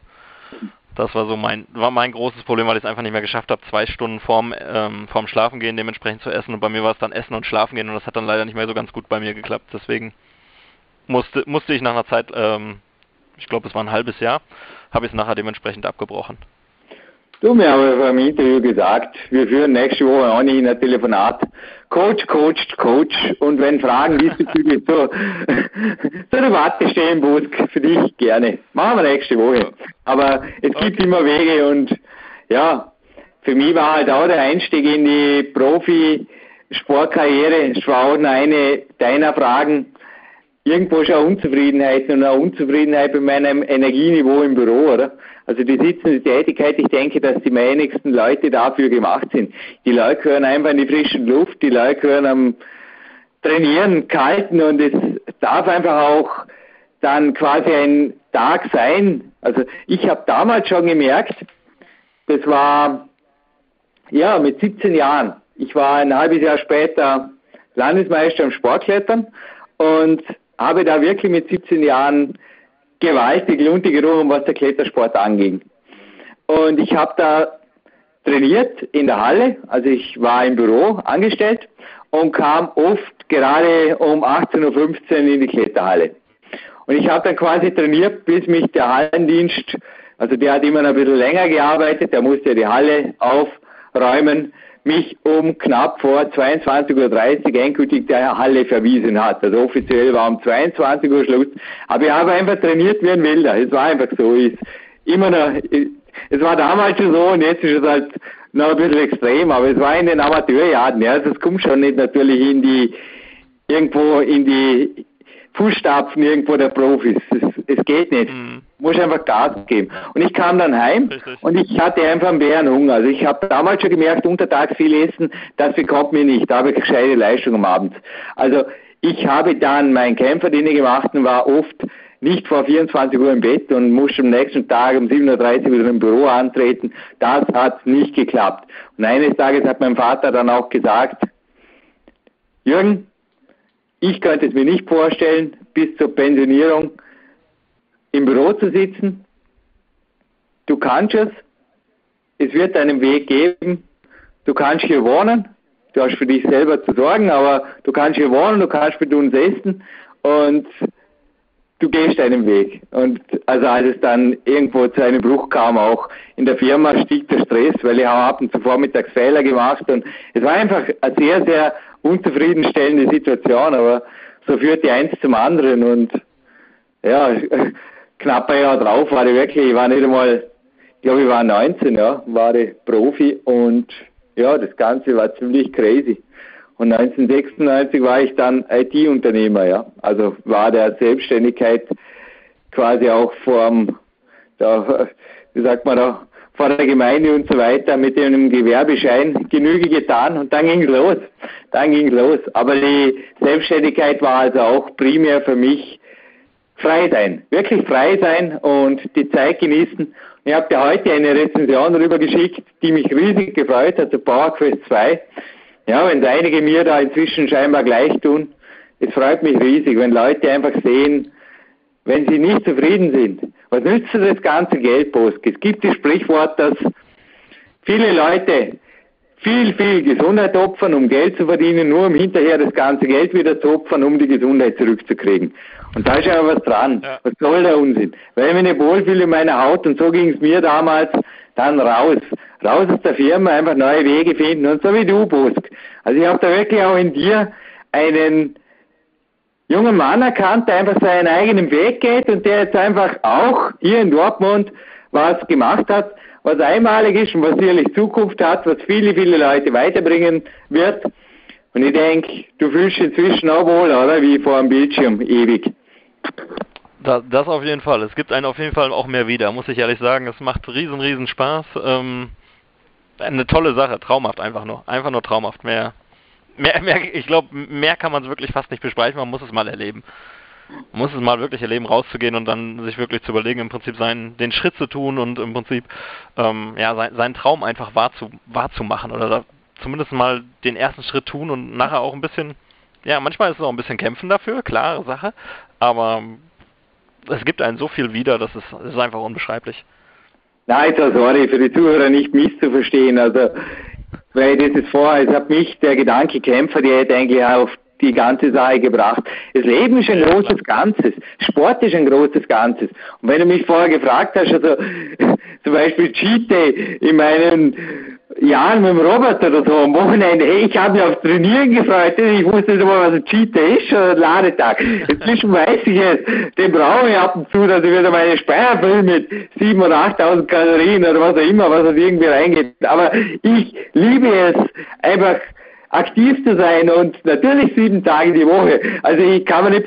Das war so mein, war mein großes Problem, weil ich es einfach nicht mehr geschafft habe, zwei Stunden vorm, ähm, vorm Schlafen gehen dementsprechend zu essen. Und bei mir war es dann Essen und Schlafen gehen und das hat dann leider nicht mehr so ganz gut bei mir geklappt. Deswegen musste, musste ich nach einer Zeit, ähm, ich glaube es war ein halbes Jahr, habe ich es nachher dementsprechend abgebrochen. Du, mir haben beim Interview gesagt, wir führen nächste Woche auch nicht in ein Telefonat. Coach, Coach, Coach. Und wenn Fragen diesbezüglich so, so eine Warte stehen, Busk, für dich gerne. Machen wir nächste Woche. Aber es gibt okay. immer Wege und ja, für mich war halt auch der Einstieg in die Profi-Sportkarriere. Es war auch eine deiner Fragen irgendwo schon Unzufriedenheit und eine Unzufriedenheit bei meinem Energieniveau im Büro, oder? Also die sitzende Tätigkeit, ich denke, dass die wenigsten Leute dafür gemacht sind. Die Leute gehören einfach in die frische Luft, die Leute gehören am Trainieren, Kalten und es darf einfach auch dann quasi ein Tag sein. Also ich habe damals schon gemerkt, das war ja mit 17 Jahren. Ich war ein halbes Jahr später Landesmeister im Sportklettern und habe da wirklich mit 17 Jahren gewaltig Lunte gerochen, was der Klettersport anging. Und ich habe da trainiert in der Halle, also ich war im Büro angestellt und kam oft gerade um 18.15 Uhr in die Kletterhalle. Und ich habe dann quasi trainiert, bis mich der Hallendienst, also der hat immer noch ein bisschen länger gearbeitet, der musste die Halle aufräumen, mich um knapp vor 22.30 Uhr endgültig der Halle verwiesen hat. Also offiziell war um 22 Uhr Schluss. Aber ich habe einfach trainiert wie ein Wilder. Es war einfach so. Ist immer noch, es war damals schon so und jetzt ist es halt noch ein bisschen extrem, aber es war in den Amateurjahren. Ja, also es kommt schon nicht natürlich in die, irgendwo in die Fußstapfen irgendwo der Profis. Es, es geht nicht. Mhm. Muss einfach Gas geben. Und ich kam dann heim Richtig. und ich hatte einfach einen Bärenhunger. Also ich habe damals schon gemerkt, untertags viel essen, das bekommt mir nicht. Da habe ich gescheite Leistung am Abend. Also ich habe dann meinen Kämpferdienst gemacht und war oft nicht vor 24 Uhr im Bett und musste am nächsten Tag um 7.30 Uhr wieder im Büro antreten. Das hat nicht geklappt. Und eines Tages hat mein Vater dann auch gesagt, Jürgen, ich könnte es mir nicht vorstellen, bis zur Pensionierung im Büro zu sitzen. Du kannst es. Es wird einen Weg geben. Du kannst hier wohnen. Du hast für dich selber zu sorgen, aber du kannst hier wohnen, du kannst mit uns essen und du gehst deinen Weg. Und also als es dann irgendwo zu einem Bruch kam, auch in der Firma stieg der Stress, weil ich habe ab und zu vormittags Fehler gemacht und es war einfach eine sehr, sehr unzufriedenstellende Situation, aber so führte eins zum anderen und ja, knapp ein Jahr drauf war ich wirklich, ich war nicht einmal, ich glaube ich war 19, ja, war ich Profi und ja, das Ganze war ziemlich crazy. Und 1996 war ich dann IT-Unternehmer, ja. Also war der Selbstständigkeit quasi auch vorm, da, wie sagt man da, vor der Gemeinde und so weiter mit einem Gewerbeschein Genüge getan und dann ging's los. Dann ging's los. Aber die Selbstständigkeit war also auch primär für mich frei sein. Wirklich frei sein und die Zeit genießen. Ich habe dir heute eine Rezension darüber geschickt, die mich riesig gefreut hat, zu PowerQuest 2. Ja, wenn einige mir da inzwischen scheinbar gleich tun, es freut mich riesig, wenn Leute einfach sehen, wenn sie nicht zufrieden sind. Was nützt das ganze Geld, Bosk? Es gibt das Sprichwort, dass viele Leute viel, viel Gesundheit opfern, um Geld zu verdienen, nur um hinterher das ganze Geld wieder zu opfern, um die Gesundheit zurückzukriegen. Und da ist ja was dran. Ja. Was soll der Unsinn? Weil ich mich nicht wohlfühle in meiner Haut und so ging es mir damals, dann raus. Raus aus der Firma, einfach neue Wege finden und so wie du, Bosk. Also ich habe da wirklich auch in dir einen jungen Mann erkannt, der einfach seinen eigenen Weg geht und der jetzt einfach auch hier in Dortmund was gemacht hat, was einmalig ist und was sicherlich Zukunft hat, was viele, viele Leute weiterbringen wird. Und ich denke, du fühlst dich inzwischen auch wohl, oder? Wie vor dem Bildschirm, ewig. Das, auf jeden Fall. Es gibt einen auf jeden Fall auch mehr wieder, muss ich ehrlich sagen. Es macht riesen, riesen Spaß. Ähm, eine tolle Sache, traumhaft einfach nur. Einfach nur traumhaft. Mehr, mehr, mehr ich glaube, mehr kann man es wirklich fast nicht besprechen, man muss es mal erleben. Man muss es mal wirklich erleben, rauszugehen und dann sich wirklich zu überlegen, im Prinzip seinen, den Schritt zu tun und im Prinzip ähm, ja, sein, seinen Traum einfach wahr zu, wahrzumachen oder da zumindest mal den ersten Schritt tun und nachher auch ein bisschen, ja, manchmal ist es auch ein bisschen kämpfen dafür, klare Sache, aber es gibt einen so viel wieder, das ist, das ist einfach unbeschreiblich. Nein, so sorry, für die Zuhörer nicht misszuverstehen. Also, weil das ist vorher, es hat mich der Gedanke Kämpfer, der hätte eigentlich auf die ganze Sache gebracht. Das Leben ist ein großes Ganzes. Sport ist ein großes Ganzes. Und wenn du mich vorher gefragt hast, also zum Beispiel Cheat Day in meinen Jahren mit dem Robert oder so am Wochenende, hey, ich habe mich aufs Trainieren gefreut, ich wusste nicht mal, was ein Cheat Day ist oder ein Ladetag. Inzwischen weiß ich es, den brauche ich ab und zu, dass ich wieder meine Speier fülle mit 7.000 oder 8.000 Kalorien oder was auch immer, was das irgendwie reingeht. Aber ich liebe es, einfach aktiv zu sein und natürlich sieben Tage die Woche. Also ich kann mir nicht,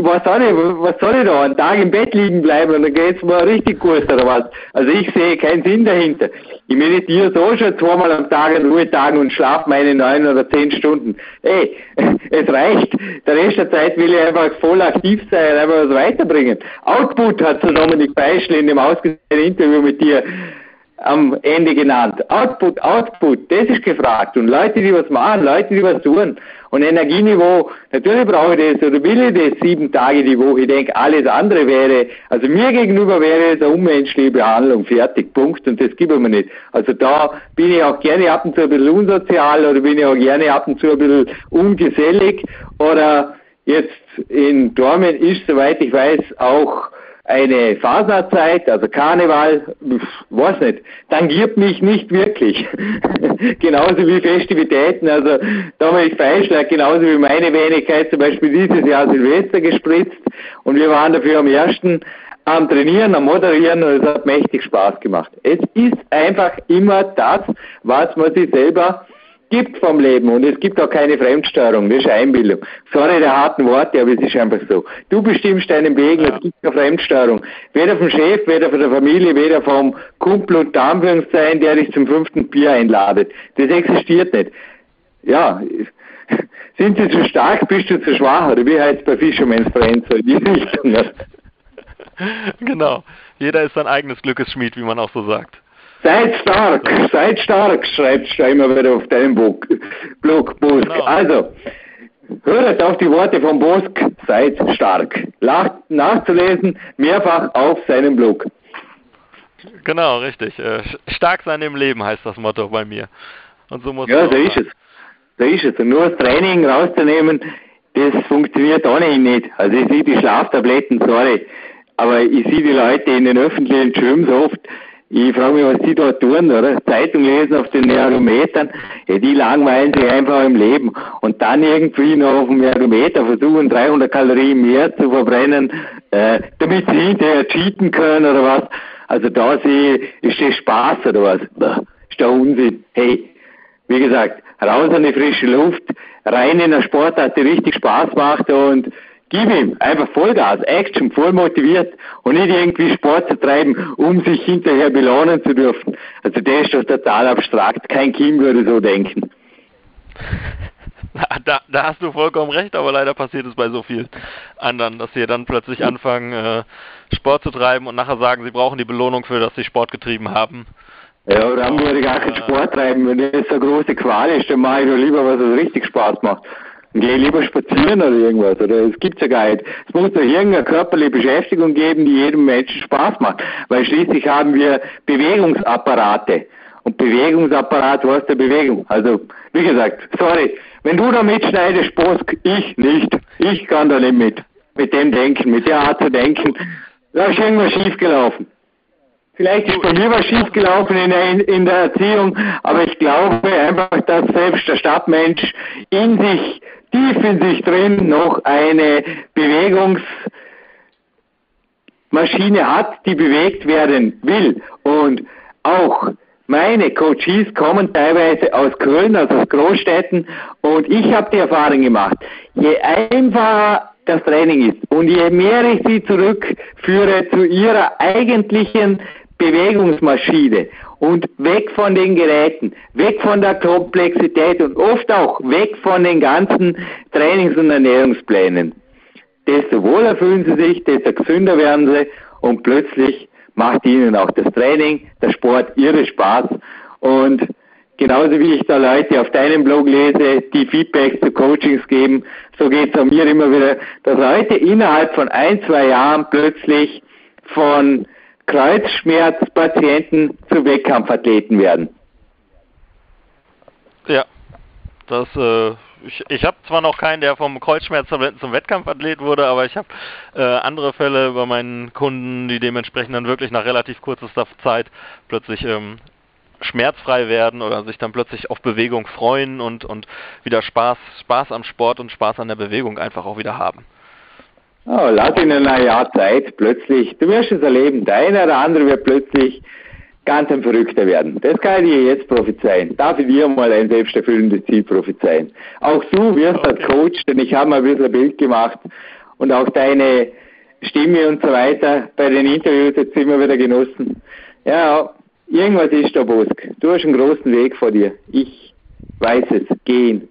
was soll ich, was soll ich da, einen Tag im Bett liegen bleiben und dann geht's mir richtig gut oder was. Also ich sehe keinen Sinn dahinter. Ich meditiere so schon zweimal am Tag an Ruhetagen und schlafe meine neun oder zehn Stunden. Ey, es reicht. Der Rest der Zeit will ich einfach voll aktiv sein, einfach was weiterbringen. Output hat so Dominik Beischel in dem ausgesehenen Interview mit dir am Ende genannt. Output, Output, das ist gefragt. Und Leute, die was machen, Leute, die was tun. Und Energieniveau, natürlich brauche ich das oder will ich das sieben Tage die Woche. Ich denke, alles andere wäre, also mir gegenüber wäre es eine unmenschliche Behandlung. Fertig, Punkt. Und das gibt mir nicht. Also da bin ich auch gerne ab und zu ein bisschen unsozial oder bin ich auch gerne ab und zu ein bisschen ungesellig. Oder jetzt in Dormen ist, soweit ich weiß, auch eine Fasernzeit, also Karneval, weiß nicht, tangiert mich nicht wirklich. genauso wie Festivitäten, also Dominik Feischler hat genauso wie meine Wenigkeit zum Beispiel dieses Jahr Silvester gespritzt und wir waren dafür am ersten am Trainieren, am Moderieren und es hat mächtig Spaß gemacht. Es ist einfach immer das, was man sich selber gibt vom Leben und es gibt auch keine Fremdsteuerung, das ist Einbildung. Sorry der harten Worte, aber es ist einfach so. Du bestimmst deinen Weg, ja. es gibt keine Fremdsteuerung. Weder vom Chef, weder von der Familie, weder vom Kumpel und Anführungszeichen, der dich zum fünften Bier einladet. Das existiert nicht. Ja, sind sie zu stark, bist du zu schwach, oder wie heißt es bei Fisherman's Friends, so in die Richtung. genau. Jeder ist sein eigenes Glückesschmied, wie man auch so sagt. Seid stark, seid stark, schreibt immer wieder auf deinem Blog, Blog Bosk. Genau. Also, hört auf die Worte von Bosk, seid stark. Nach, nachzulesen, mehrfach auf seinem Blog. Genau, richtig. Äh, stark sein im Leben heißt das Motto bei mir. Und so muss ja, so ist es. So ist es. Und nur das Training rauszunehmen, das funktioniert ohnehin nicht. Also ich sehe die Schlaftabletten, sorry, aber ich sehe die Leute in den öffentlichen Gyms oft, ich frage mich, was die dort tun, oder? Zeitung lesen auf den Ergometern, ja, die langweilen sich einfach im Leben. Und dann irgendwie noch auf dem Ergometer versuchen, 300 Kalorien mehr zu verbrennen, äh, damit sie hinterher cheaten können, oder was. Also da ich, ist das Spaß, oder was? Ist der Unsinn. Hey, wie gesagt, raus an die frische Luft, rein in eine Sportart, die richtig Spaß macht und Gib ihm einfach Vollgas, Action, voll motiviert und nicht irgendwie Sport zu treiben, um sich hinterher belohnen zu dürfen. Also der ist doch total abstrakt. Kein Kind würde so denken. Da, da hast du vollkommen recht, aber leider passiert es bei so vielen anderen, dass sie dann plötzlich anfangen, äh, Sport zu treiben und nachher sagen, sie brauchen die Belohnung für, dass sie Sport getrieben haben. Ja, oder haben wir gar keinen Sport treiben. Wenn das so eine große Qual ist, dann mache ich doch lieber, was es richtig Spaß macht. Geh lieber spazieren oder irgendwas, oder? Es gibt's ja gar nicht. Es muss doch irgendeine körperliche Beschäftigung geben, die jedem Menschen Spaß macht. Weil schließlich haben wir Bewegungsapparate. Und Bewegungsapparat, was der Bewegung? Also, wie gesagt, sorry, wenn du da mitschneidest, Bosk, ich nicht. Ich kann da nicht mit. Mit dem Denken, mit der Art zu denken. Da ist irgendwas schiefgelaufen. Vielleicht ist bei mir was schiefgelaufen in der, in der Erziehung, aber ich glaube einfach, dass selbst der Stadtmensch in sich tief in sich drin noch eine Bewegungsmaschine hat, die bewegt werden will. Und auch meine Coaches kommen teilweise aus Köln, also aus Großstädten, und ich habe die Erfahrung gemacht, je einfacher das Training ist und je mehr ich sie zurückführe zu ihrer eigentlichen Bewegungsmaschine und weg von den Geräten, weg von der Komplexität und oft auch weg von den ganzen Trainings- und Ernährungsplänen. Desto wohler fühlen sie sich, desto gesünder werden sie und plötzlich macht ihnen auch das Training, der Sport ihre Spaß und genauso wie ich da Leute auf deinem Blog lese, die Feedbacks zu Coachings geben, so geht es auch mir immer wieder, dass Leute innerhalb von ein, zwei Jahren plötzlich von Kreuzschmerzpatienten zu Wettkampfathleten werden. Ja, das äh, ich, ich habe zwar noch keinen, der vom Kreuzschmerztabletten zum Wettkampfathlet wurde, aber ich habe äh, andere Fälle bei meinen Kunden, die dementsprechend dann wirklich nach relativ kurzer Zeit plötzlich ähm, schmerzfrei werden oder sich dann plötzlich auf Bewegung freuen und, und wieder Spaß, Spaß am Sport und Spaß an der Bewegung einfach auch wieder haben. Oh, lass ihnen ein Jahr Zeit, plötzlich, du wirst es erleben, der eine oder andere wird plötzlich ganz ein Verrückter werden. Das kann ich dir jetzt prophezeien. Darf ich dir mal ein selbsterfüllendes Ziel prophezeien. Auch du wirst okay. als Coach, denn ich habe mal ein bisschen ein Bild gemacht und auch deine Stimme und so weiter bei den Interviews jetzt immer wieder genossen. Ja, irgendwas ist da, Bosk. Du hast einen großen Weg vor dir. Ich weiß es. Gehen.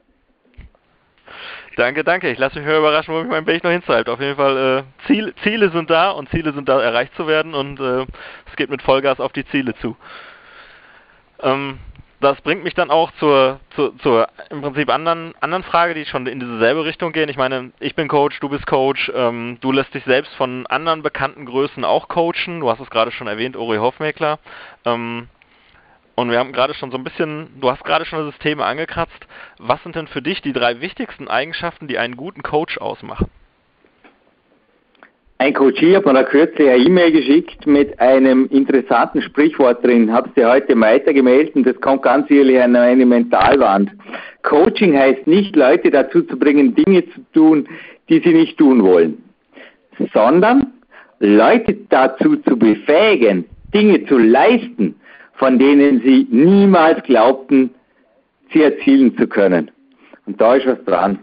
Danke, danke. Ich lasse mich mal überraschen, wo mich mein Weg noch hinzieht. Auf jeden Fall, äh, Ziel, Ziele sind da und Ziele sind da, erreicht zu werden und äh, es geht mit Vollgas auf die Ziele zu. Ähm, das bringt mich dann auch zur, zur, zur im Prinzip anderen, anderen Frage, die schon in dieselbe Richtung gehen. Ich meine, ich bin Coach, du bist Coach, ähm, du lässt dich selbst von anderen bekannten Größen auch coachen. Du hast es gerade schon erwähnt, Uri Hofmeckler. Ähm, und wir haben gerade schon so ein bisschen, du hast gerade schon das Thema angekratzt. Was sind denn für dich die drei wichtigsten Eigenschaften, die einen guten Coach ausmachen? Ein Coach hat mir da kürzlich eine E-Mail geschickt mit einem interessanten Sprichwort drin. Hab's dir heute weitergemeldet und das kommt ganz sicherlich an eine Mentalwand. Coaching heißt nicht, Leute dazu zu bringen, Dinge zu tun, die sie nicht tun wollen, sondern Leute dazu zu befähigen, Dinge zu leisten, von denen sie niemals glaubten, sie erzielen zu können. Und da ist was dran.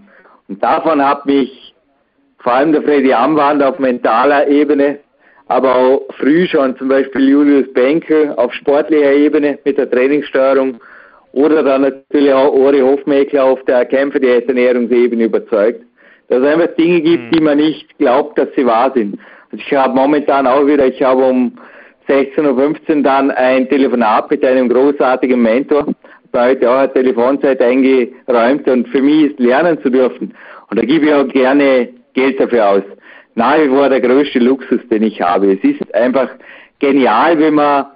Und davon hat mich vor allem der Freddy Amwand auf mentaler Ebene, aber auch früh schon zum Beispiel Julius Benke auf sportlicher Ebene mit der Trainingssteuerung oder dann natürlich auch Ori Hofmeckler auf der Kämpfe der Ernährungsebene überzeugt. Dass es einfach Dinge gibt, mhm. die man nicht glaubt, dass sie wahr sind. Also ich habe momentan auch wieder, ich habe um 16.15 Uhr dann ein Telefonat mit einem großartigen Mentor, bei heute auch eine Telefonzeit eingeräumt und für mich ist lernen zu dürfen. Und da gebe ich auch gerne Geld dafür aus. Nach wie vor der größte Luxus, den ich habe. Es ist einfach genial, wenn man,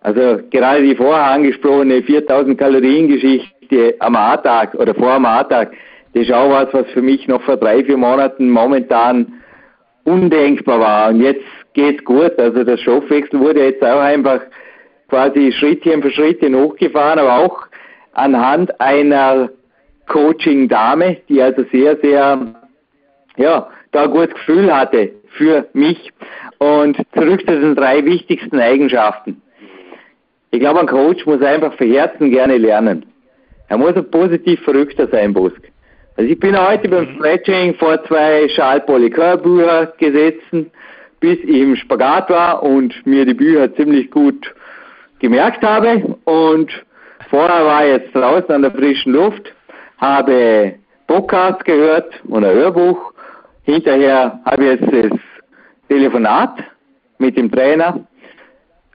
also gerade die vorher angesprochene 4000 Kalorien Geschichte am A-Tag oder vor am A-Tag, das ist auch was, was für mich noch vor drei, vier Monaten momentan undenkbar war. Und jetzt geht's gut. Also der Stoffwechsel wurde jetzt auch einfach quasi Schrittchen für Schrittchen hochgefahren, aber auch anhand einer Coaching-Dame, die also sehr, sehr, ja, da ein gutes Gefühl hatte für mich. Und zurück zu den drei wichtigsten Eigenschaften. Ich glaube, ein Coach muss einfach für Herzen gerne lernen. Er muss ein positiv Verrückter sein, Busk. Also ich bin heute beim mhm. Stretching vor zwei Schal Polycur-Bücher gesessen, bis ich im Spagat war und mir die Bücher ziemlich gut gemerkt habe. Und vorher war ich jetzt draußen an der frischen Luft, habe Podcast gehört und ein Hörbuch. Hinterher habe ich jetzt das Telefonat mit dem Trainer.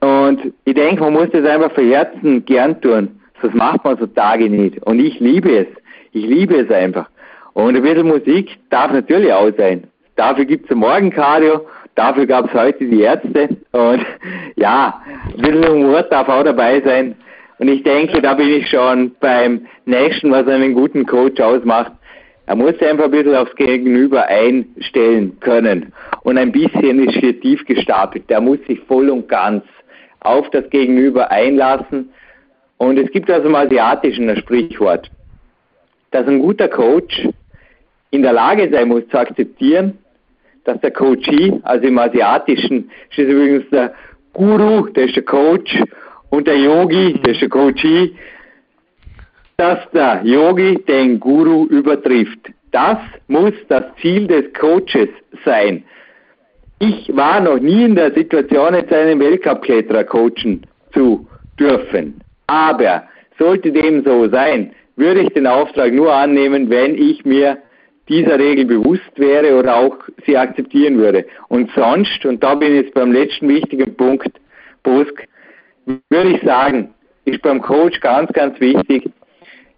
Und ich denke, man muss das einfach für Herzen gern tun. Das macht man so Tage nicht. Und ich liebe es. Ich liebe es einfach. Und ein bisschen Musik darf natürlich auch sein. Dafür gibt es ein Morgencardio, dafür gab es heute die Ärzte und ja, ein bisschen Humor darf auch dabei sein. Und ich denke, da bin ich schon beim nächsten, was einen guten Coach ausmacht. Er muss einfach ein bisschen aufs Gegenüber einstellen können. Und ein bisschen ist hier tief gestapelt. Der muss sich voll und ganz auf das Gegenüber einlassen. Und es gibt also im Asiatischen ein Sprichwort, dass ein guter Coach in der Lage sein muss zu akzeptieren, dass der Coachee, also im Asiatischen ist übrigens der Guru, der ist der Coach, und der Yogi, der ist der Coachee, dass der Yogi den Guru übertrifft. Das muss das Ziel des Coaches sein. Ich war noch nie in der Situation, jetzt einen Weltcup-Kletterer coachen zu dürfen. Aber sollte dem so sein, würde ich den Auftrag nur annehmen, wenn ich mir dieser Regel bewusst wäre oder auch sie akzeptieren würde. Und sonst, und da bin ich jetzt beim letzten wichtigen Punkt, Busk, würde ich sagen, ist beim Coach ganz, ganz wichtig,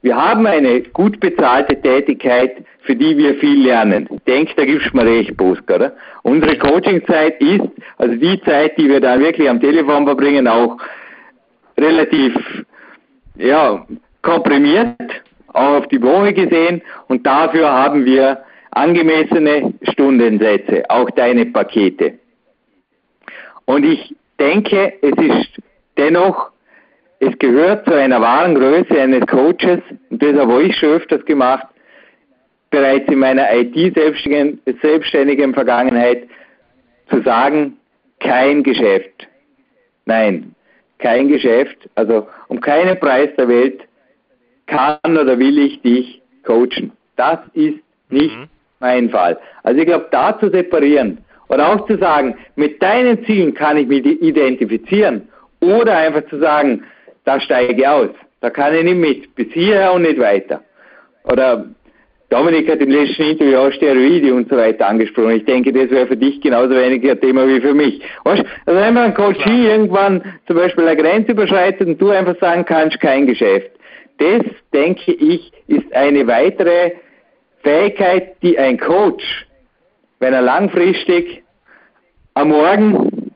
wir haben eine gut bezahlte Tätigkeit, für die wir viel lernen. Ich denke, da gibst du mir recht, Busk, oder? Unsere Coachingzeit ist, also die Zeit, die wir da wirklich am Telefon verbringen, auch relativ, ja, komprimiert auf die Woche gesehen und dafür haben wir angemessene Stundensätze, auch deine Pakete. Und ich denke, es ist dennoch, es gehört zu einer wahren Größe eines Coaches, und das habe ich schon öfters gemacht, bereits in meiner IT-selbstständigen selbstständigen Vergangenheit, zu sagen, kein Geschäft. Nein, kein Geschäft, also um keinen Preis der Welt kann oder will ich dich coachen. Das ist nicht mhm. mein Fall. Also ich glaube, da zu separieren oder auch zu sagen, mit deinen Zielen kann ich mich identifizieren oder einfach zu sagen, da steige ich aus, da kann ich nicht mit, bis hierher und nicht weiter. Oder Dominik hat im letzten Interview auch Steroide und so weiter angesprochen. Ich denke, das wäre für dich genauso wenig ein Thema wie für mich. Weißt, also wenn man ein Coach irgendwann zum Beispiel eine Grenze überschreitet und du einfach sagen kannst, kein Geschäft, das, denke ich, ist eine weitere Fähigkeit, die ein Coach, wenn er langfristig am Morgen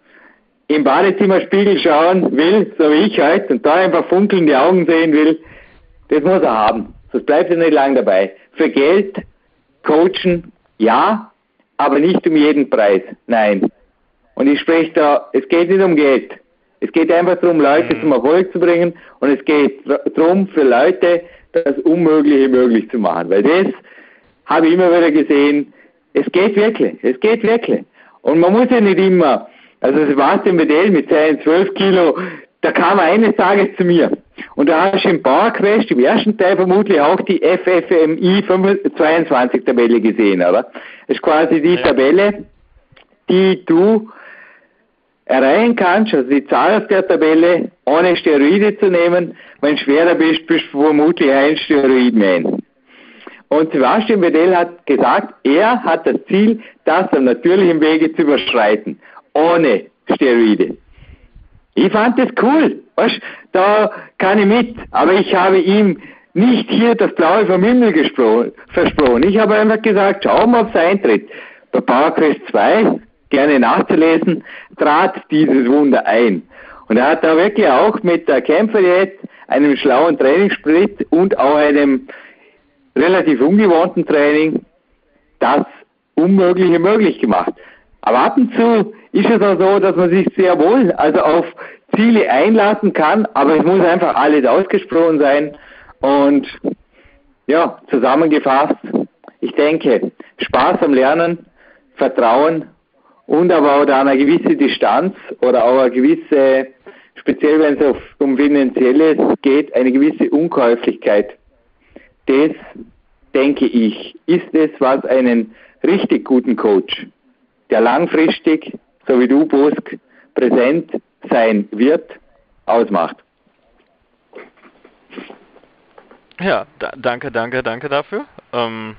im Badezimmerspiegel schauen will, so wie ich heute, und da einfach funkelnde Augen sehen will, das muss er haben. Sonst bleibt er nicht lang dabei. Für Geld coachen, ja, aber nicht um jeden Preis. Nein. Und ich spreche da, es geht nicht um Geld. Es geht einfach darum, Leute mhm. zum Erfolg zu bringen und es geht darum, für Leute das Unmögliche möglich zu machen. Weil das habe ich immer wieder gesehen, es geht wirklich, es geht wirklich. Und man muss ja nicht immer, also Sebastian Bedell mit seinen 12 Kilo, da kam eines Tages zu mir und da hast du im PowerQuest im ersten Teil vermutlich auch die FFMI 22 Tabelle gesehen, oder? Das ist quasi die ja. Tabelle, die du erreichen kannst, also die Zahl auf der Tabelle, ohne Steroide zu nehmen. Wenn du schwerer bist, bist du vermutlich ein Steroidman. Und Sebastian Bedell hat gesagt, er hat das Ziel, das am natürlichen Wege zu überschreiten, ohne Steroide. Ich fand das cool, weißt, da kann ich mit, aber ich habe ihm nicht hier das Blaue vom Himmel versprochen. Ich habe einfach gesagt, schau mal, ob es eintritt. Bei PowerQuest 2 gerne nachzulesen, trat dieses Wunder ein. Und er hat da wirklich auch mit der Kämpferdiät, einem schlauen Trainingssprit und auch einem relativ ungewohnten Training das Unmögliche möglich gemacht. Aber ab und zu ist es auch so, dass man sich sehr wohl also auf Ziele einlassen kann, aber es muss einfach alles ausgesprochen sein. Und ja, zusammengefasst, ich denke, Spaß am Lernen, Vertrauen und aber auch da eine gewisse Distanz oder auch eine gewisse, speziell wenn es um Finanzielles geht, eine gewisse Unkäuflichkeit. Das, denke ich, ist es, was einen richtig guten Coach, der langfristig, so wie du, Busk, präsent sein wird, ausmacht. Ja, da, danke, danke, danke dafür. Ähm,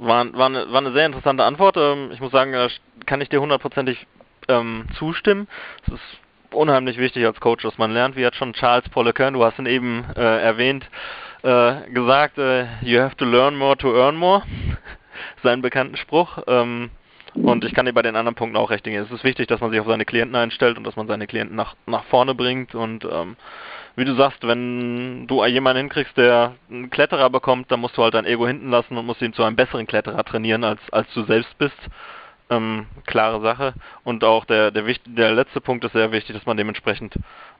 war, war, eine, war eine sehr interessante Antwort. Ähm, ich muss sagen, da kann ich dir hundertprozentig ähm, zustimmen. Es ist unheimlich wichtig als Coach, dass man lernt, wie hat schon Charles Poliquin, du hast ihn eben äh, erwähnt, äh, gesagt, äh, you have to learn more to earn more, seinen bekannten Spruch. Ähm, und ich kann dir bei den anderen Punkten auch recht geben. Es ist wichtig, dass man sich auf seine Klienten einstellt und dass man seine Klienten nach, nach vorne bringt und ähm, wie du sagst, wenn du jemanden hinkriegst, der einen Kletterer bekommt, dann musst du halt dein Ego hinten lassen und musst ihn zu einem besseren Kletterer trainieren, als, als du selbst bist. Ähm, klare Sache. Und auch der, der, der letzte Punkt ist sehr wichtig, dass man dementsprechend,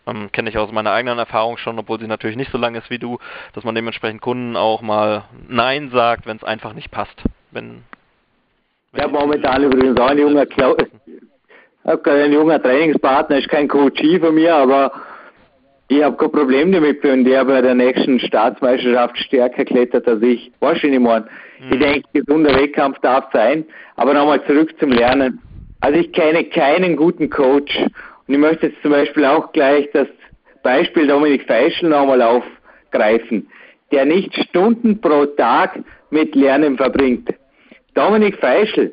ähm, kenne ich aus meiner eigenen Erfahrung schon, obwohl sie natürlich nicht so lang ist wie du, dass man dementsprechend Kunden auch mal Nein sagt, wenn es einfach nicht passt. Wenn, wenn ja, momentan übrigens auch ein junger, ein junger Trainingspartner, ist kein Coach von mir, aber ich habe kein Problem damit, wenn der bei der nächsten Staatsmeisterschaft stärker klettert als ich. Weißt du? Mhm. Ich denke, gesunder Wettkampf darf sein. Aber nochmal zurück zum Lernen. Also ich kenne keinen guten Coach. Und ich möchte jetzt zum Beispiel auch gleich das Beispiel Dominik Feischl nochmal aufgreifen, der nicht Stunden pro Tag mit Lernen verbringt. Dominik Feischl,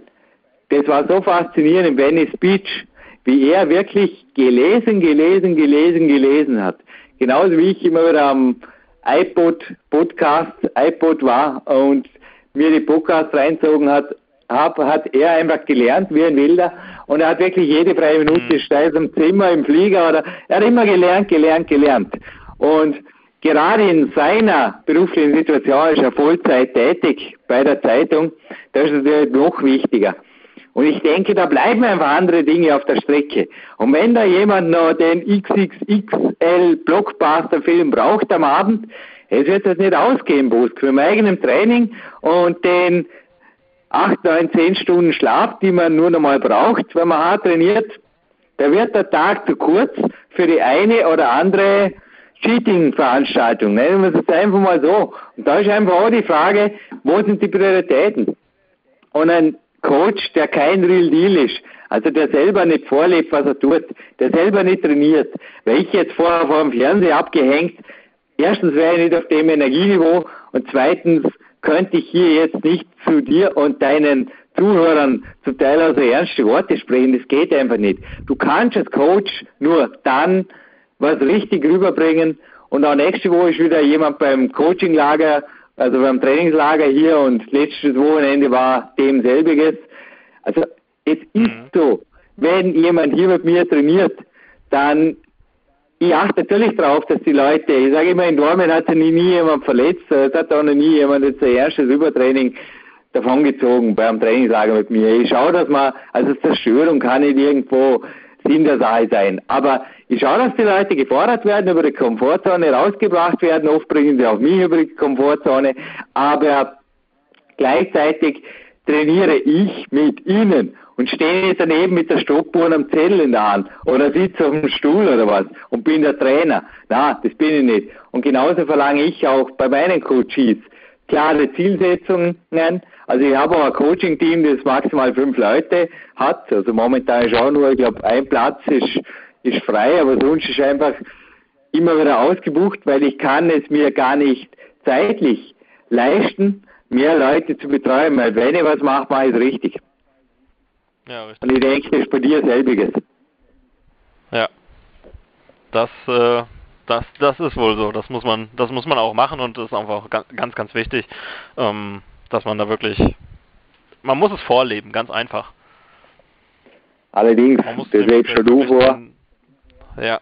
das war so faszinierend in Venice Beach, wie er wirklich gelesen, gelesen, gelesen, gelesen hat. Genauso wie ich immer wieder am iPod Podcast, iPod war und mir die Podcasts reinzogen hat, hab, hat er einfach gelernt wie ein Wilder und er hat wirklich jede freie Minute, mhm. sei es im Zimmer, im Flieger oder er hat immer gelernt, gelernt, gelernt. Und gerade in seiner beruflichen Situation ist er Vollzeit tätig bei der Zeitung, das ist natürlich noch wichtiger. Und ich denke, da bleiben einfach andere Dinge auf der Strecke. Und wenn da jemand noch den XXXL Blockbuster Film braucht am Abend, es wird das nicht ausgehen, Busk. Mit dem eigenen Training und den 8, 9, 10 Stunden Schlaf, die man nur noch mal braucht, wenn man hart trainiert, da wird der Tag zu kurz für die eine oder andere Cheating-Veranstaltung. Nennen wir es einfach mal so. Und da ist einfach auch die Frage, wo sind die Prioritäten? Und ein Coach, der kein Real Deal ist, also der selber nicht vorlebt, was er tut, der selber nicht trainiert, weil ich jetzt vorher vor dem Fernseher abgehängt, erstens wäre ich nicht auf dem Energieniveau und zweitens könnte ich hier jetzt nicht zu dir und deinen Zuhörern zum Teil also ernste Worte sprechen, das geht einfach nicht. Du kannst als Coach nur dann was richtig rüberbringen. Und auch nächste Woche ist wieder jemand beim Coachinglager also beim Trainingslager hier und letztes Wochenende war dem selbiges. Also es ist mhm. so, wenn jemand hier mit mir trainiert, dann ich achte natürlich darauf, dass die Leute, ich sage immer, in Dormen hat sich nie, nie jemand verletzt, es hat auch noch nie jemand jetzt ein erstes Übertraining davongezogen beim Trainingslager mit mir. Ich schaue, dass man, also Zerstörung kann nicht irgendwo Sinn der Sache sein. Aber ich schaue, dass die Leute gefordert werden, über die Komfortzone rausgebracht werden. Oft bringen sie auch mich über die Komfortzone. Aber gleichzeitig trainiere ich mit ihnen und stehe nicht daneben mit der Stoppuhr einem Zettel in der Hand oder sitze auf dem Stuhl oder was und bin der Trainer. Na, das bin ich nicht. Und genauso verlange ich auch bei meinen Coaches, klare Zielsetzungen. Also ich habe auch ein Coaching-Team, das maximal fünf Leute hat. Also momentan ist auch nur, ich glaube, ein Platz ist, ist frei, aber sonst ist einfach immer wieder ausgebucht, weil ich kann es mir gar nicht zeitlich leisten, mehr Leute zu betreuen, weil wenn ich was mache, mache ich es richtig. Ja, richtig. Und ich denke, das ist bei dir selbiges. Ja. Das, äh, das, das ist wohl so. Das muss man, das muss man auch machen und das ist einfach ganz, ganz wichtig, ähm, dass man da wirklich, man muss es vorleben, ganz einfach. Allerdings, das lebst schon du vor. Ja,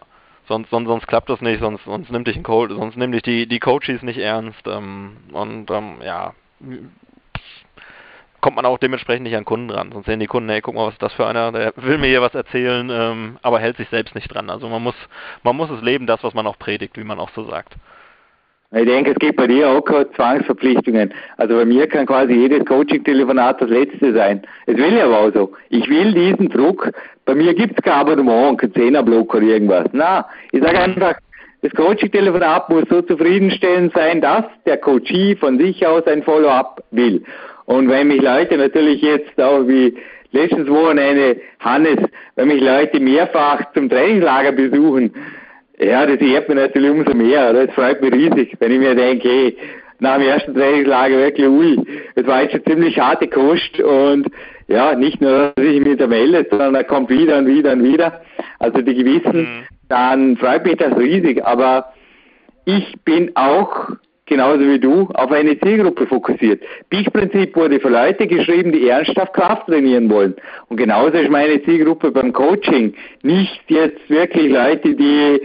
sonst, sonst, sonst klappt das nicht, sonst, sonst nimmt dich ein Coach, sonst nimm dich die, die Coaches nicht ernst ähm, und ähm, ja, kommt man auch dementsprechend nicht an Kunden ran. Sonst sehen die Kunden, hey, guck mal, was ist das für einer, der will mir hier was erzählen, ähm, aber hält sich selbst nicht dran. Also man muss, man muss es leben, das, was man auch predigt, wie man auch so sagt. Ich denke, es gibt bei dir auch Zwangsverpflichtungen. Also bei mir kann quasi jedes Coaching-Telefonat das letzte sein. Es will ja aber auch so. Ich will diesen Druck. Bei mir gibt es kein Abonnement, kein Zehnerblock oder irgendwas. Na, ich sage einfach, das Coaching-Telefonat muss so zufriedenstellend sein, dass der Coachee von sich aus ein Follow-up will. Und wenn mich Leute natürlich jetzt auch wie letztes Wochenende, Hannes, wenn mich Leute mehrfach zum Trainingslager besuchen, ja, das ehrt mich natürlich umso mehr. Das freut mich riesig, wenn ich mir denke, hey, nach dem ersten Trainingslager wirklich, ui, es war jetzt schon ziemlich harte Kost und ja, nicht nur, dass ich mich da melde, sondern er kommt wieder und wieder und wieder. Also die Gewissen, mhm. dann freut mich das riesig. Aber ich bin auch genauso wie du, auf eine Zielgruppe fokussiert. Peak-Prinzip wurde für Leute geschrieben, die ernsthaft Kraft trainieren wollen. Und genauso ist meine Zielgruppe beim Coaching. Nicht jetzt wirklich Leute, die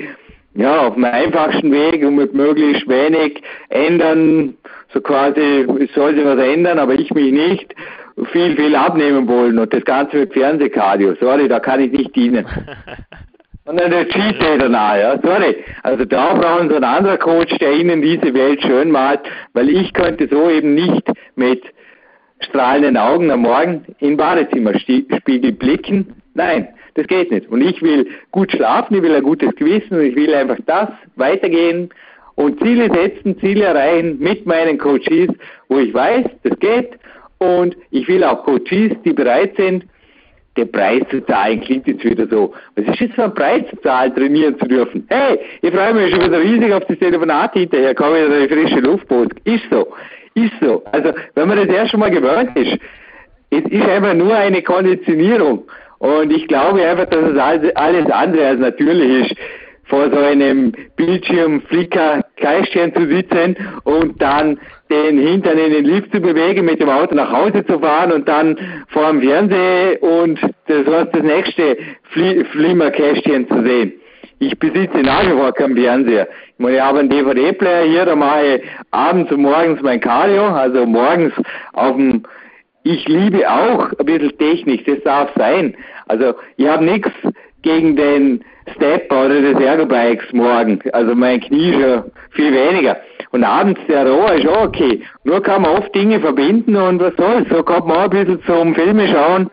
ja, auf dem einfachsten Weg und mit möglichst wenig ändern, so quasi, es soll sich was ändern, aber ich mich nicht, viel, viel abnehmen wollen und das Ganze mit Fernsehkardio. Sorry, da kann ich nicht dienen. Sondern der Cheat Day danach, ja. Sorry. Also da brauchen Sie einen anderen Coach, der Ihnen diese Welt schön malt, weil ich könnte so eben nicht mit strahlenden Augen am Morgen in Badezimmerspiegel blicken. Nein, das geht nicht. Und ich will gut schlafen, ich will ein gutes Gewissen und ich will einfach das weitergehen und Ziele setzen, Ziele erreichen mit meinen Coaches, wo ich weiß, das geht. Und ich will auch Coaches, die bereit sind, den Preis zu zahlen, klingt jetzt wieder so. Was ist jetzt für ein Preis zu zahlen, trainieren zu dürfen? Hey, ich freue mich schon wieder riesig auf das Telefonat hinterher, komme wieder in die frische Luftboot. Ist so. Ist so. Also, wenn man das erst schon mal gewöhnt ist, es ist einfach nur eine Konditionierung. Und ich glaube einfach, dass es alles andere als natürlich ist vor so einem Bildschirm Flicker Kreisstern zu sitzen und dann den Hintern in den Lift zu bewegen, mit dem Auto nach Hause zu fahren und dann vor dem Fernseher und das was das nächste Fli Flimmerkästchen zu sehen. Ich besitze nach wie vor keinen Fernseher. Ich meine, ich habe einen DVD-Player hier, da mache ich abends und morgens mein Cardio, also morgens auf dem ich liebe auch ein bisschen Technik, das darf sein. Also ich habe nichts gegen den Step oder des Ergobikes morgen. Also mein Knie schon viel weniger. Und abends der Rohr ist auch okay. Nur kann man oft Dinge verbinden und was soll's. So kommt man auch ein bisschen zum Filme schauen.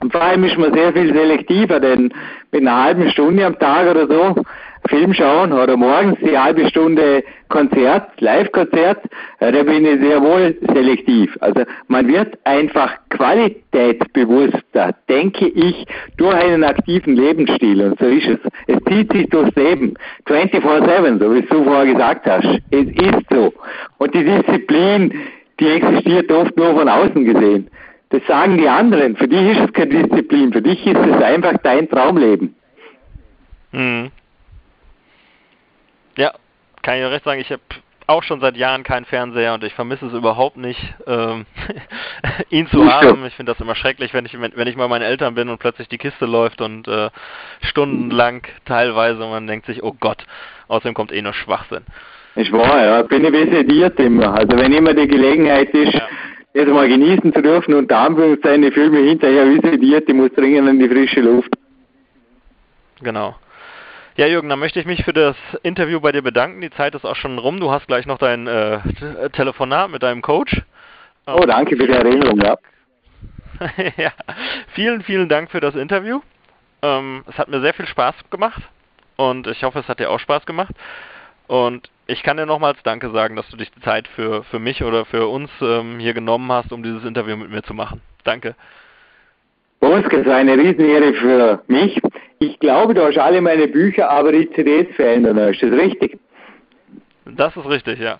Und vor allem ist man sehr viel selektiver, denn mit einer halben Stunde am Tag oder so Film schauen oder morgens die halbe Stunde Konzert, Live-Konzert, da bin ich sehr wohl selektiv. Also man wird einfach qualitätsbewusster, denke ich, durch einen aktiven Lebensstil. Und so ist es. Es zieht sich durchs Leben. 24-7, so wie du vorher gesagt hast. Es ist so. Und die Disziplin, die existiert oft nur von außen gesehen. Das sagen die anderen. Für dich ist es keine Disziplin. Für dich ist es einfach dein Traumleben. Mhm. Kann ich recht sagen, ich habe auch schon seit Jahren keinen Fernseher und ich vermisse es überhaupt nicht, ähm, ihn zu haben. Ich finde das immer schrecklich, wenn ich, wenn, ich mal meinen Eltern bin und plötzlich die Kiste läuft und äh, stundenlang teilweise und man denkt sich, oh Gott, außerdem kommt eh nur Schwachsinn. Ich war, ja, bin ich visiert immer. Also wenn immer die Gelegenheit ist, ja. das mal genießen zu dürfen und da Anführungszeichen die Filme hinterher visitiert, die muss dringend in die frische Luft. Genau. Ja, Jürgen, dann möchte ich mich für das Interview bei dir bedanken. Die Zeit ist auch schon rum. Du hast gleich noch dein äh, Telefonat mit deinem Coach. Oh, danke für die Erinnerung, ja. ja. Vielen, vielen Dank für das Interview. Ähm, es hat mir sehr viel Spaß gemacht und ich hoffe, es hat dir auch Spaß gemacht. Und ich kann dir nochmals Danke sagen, dass du dich die Zeit für, für mich oder für uns ähm, hier genommen hast, um dieses Interview mit mir zu machen. Danke. Bosk, es war eine Riesenehre für mich. Ich glaube, du hast alle meine Bücher, aber die CDs verändern. Ist das richtig? Das ist richtig, ja.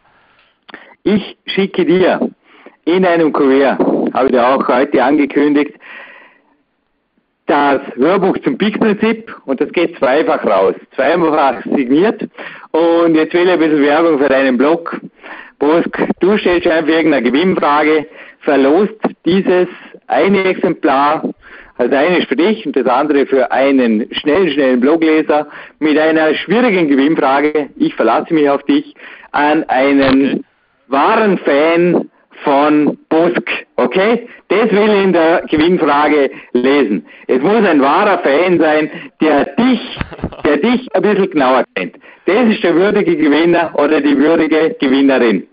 Ich schicke dir in einem Kurier, habe ich dir auch heute angekündigt, das Hörbuch zum Peak-Prinzip und das geht zweifach raus. Zweifach signiert. Und jetzt will ich ein bisschen Werbung für deinen Blog. Bosk, du stellst einfach irgendeine Gewinnfrage, verlost dieses eine Exemplar, also eines für dich und das andere für einen schnellen, schnellen Blogleser mit einer schwierigen Gewinnfrage, ich verlasse mich auf dich, an einen okay. wahren Fan von Busk, okay? Das will ich in der Gewinnfrage lesen. Es muss ein wahrer Fan sein, der dich, der dich ein bisschen genauer kennt. Das ist der würdige Gewinner oder die würdige Gewinnerin.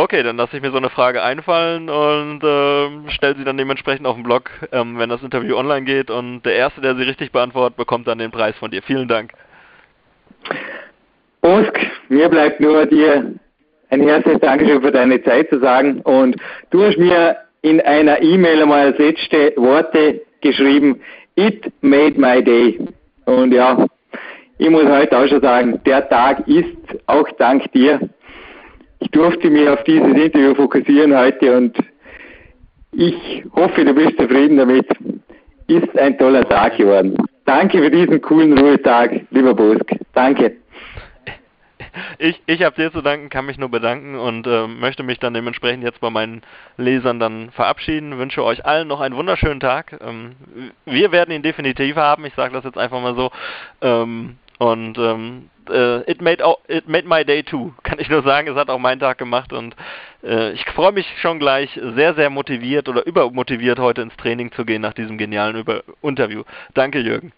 Okay, dann lasse ich mir so eine Frage einfallen und äh, stelle sie dann dementsprechend auf den Blog, ähm, wenn das Interview online geht. Und der Erste, der sie richtig beantwortet, bekommt dann den Preis von dir. Vielen Dank. Osk, mir bleibt nur dir ein herzliches Dankeschön für deine Zeit zu sagen. Und du hast mir in einer E-Mail einmal als letzte Worte geschrieben, it made my day. Und ja, ich muss heute auch schon sagen, der Tag ist auch dank dir. Ich durfte mich auf dieses Interview fokussieren heute und ich hoffe, du bist zufrieden damit. Ist ein toller Tag geworden. Danke für diesen coolen Ruhetag, lieber Bosk. Danke ich, ich habe dir zu danken, kann mich nur bedanken und äh, möchte mich dann dementsprechend jetzt bei meinen Lesern dann verabschieden. Wünsche euch allen noch einen wunderschönen Tag. Ähm, wir werden ihn definitiv haben, ich sage das jetzt einfach mal so. Ähm, und ähm, äh, it, made, it made my day too, kann ich nur sagen. Es hat auch meinen Tag gemacht und äh, ich freue mich schon gleich sehr, sehr motiviert oder übermotiviert heute ins Training zu gehen nach diesem genialen Über Interview. Danke, Jürgen.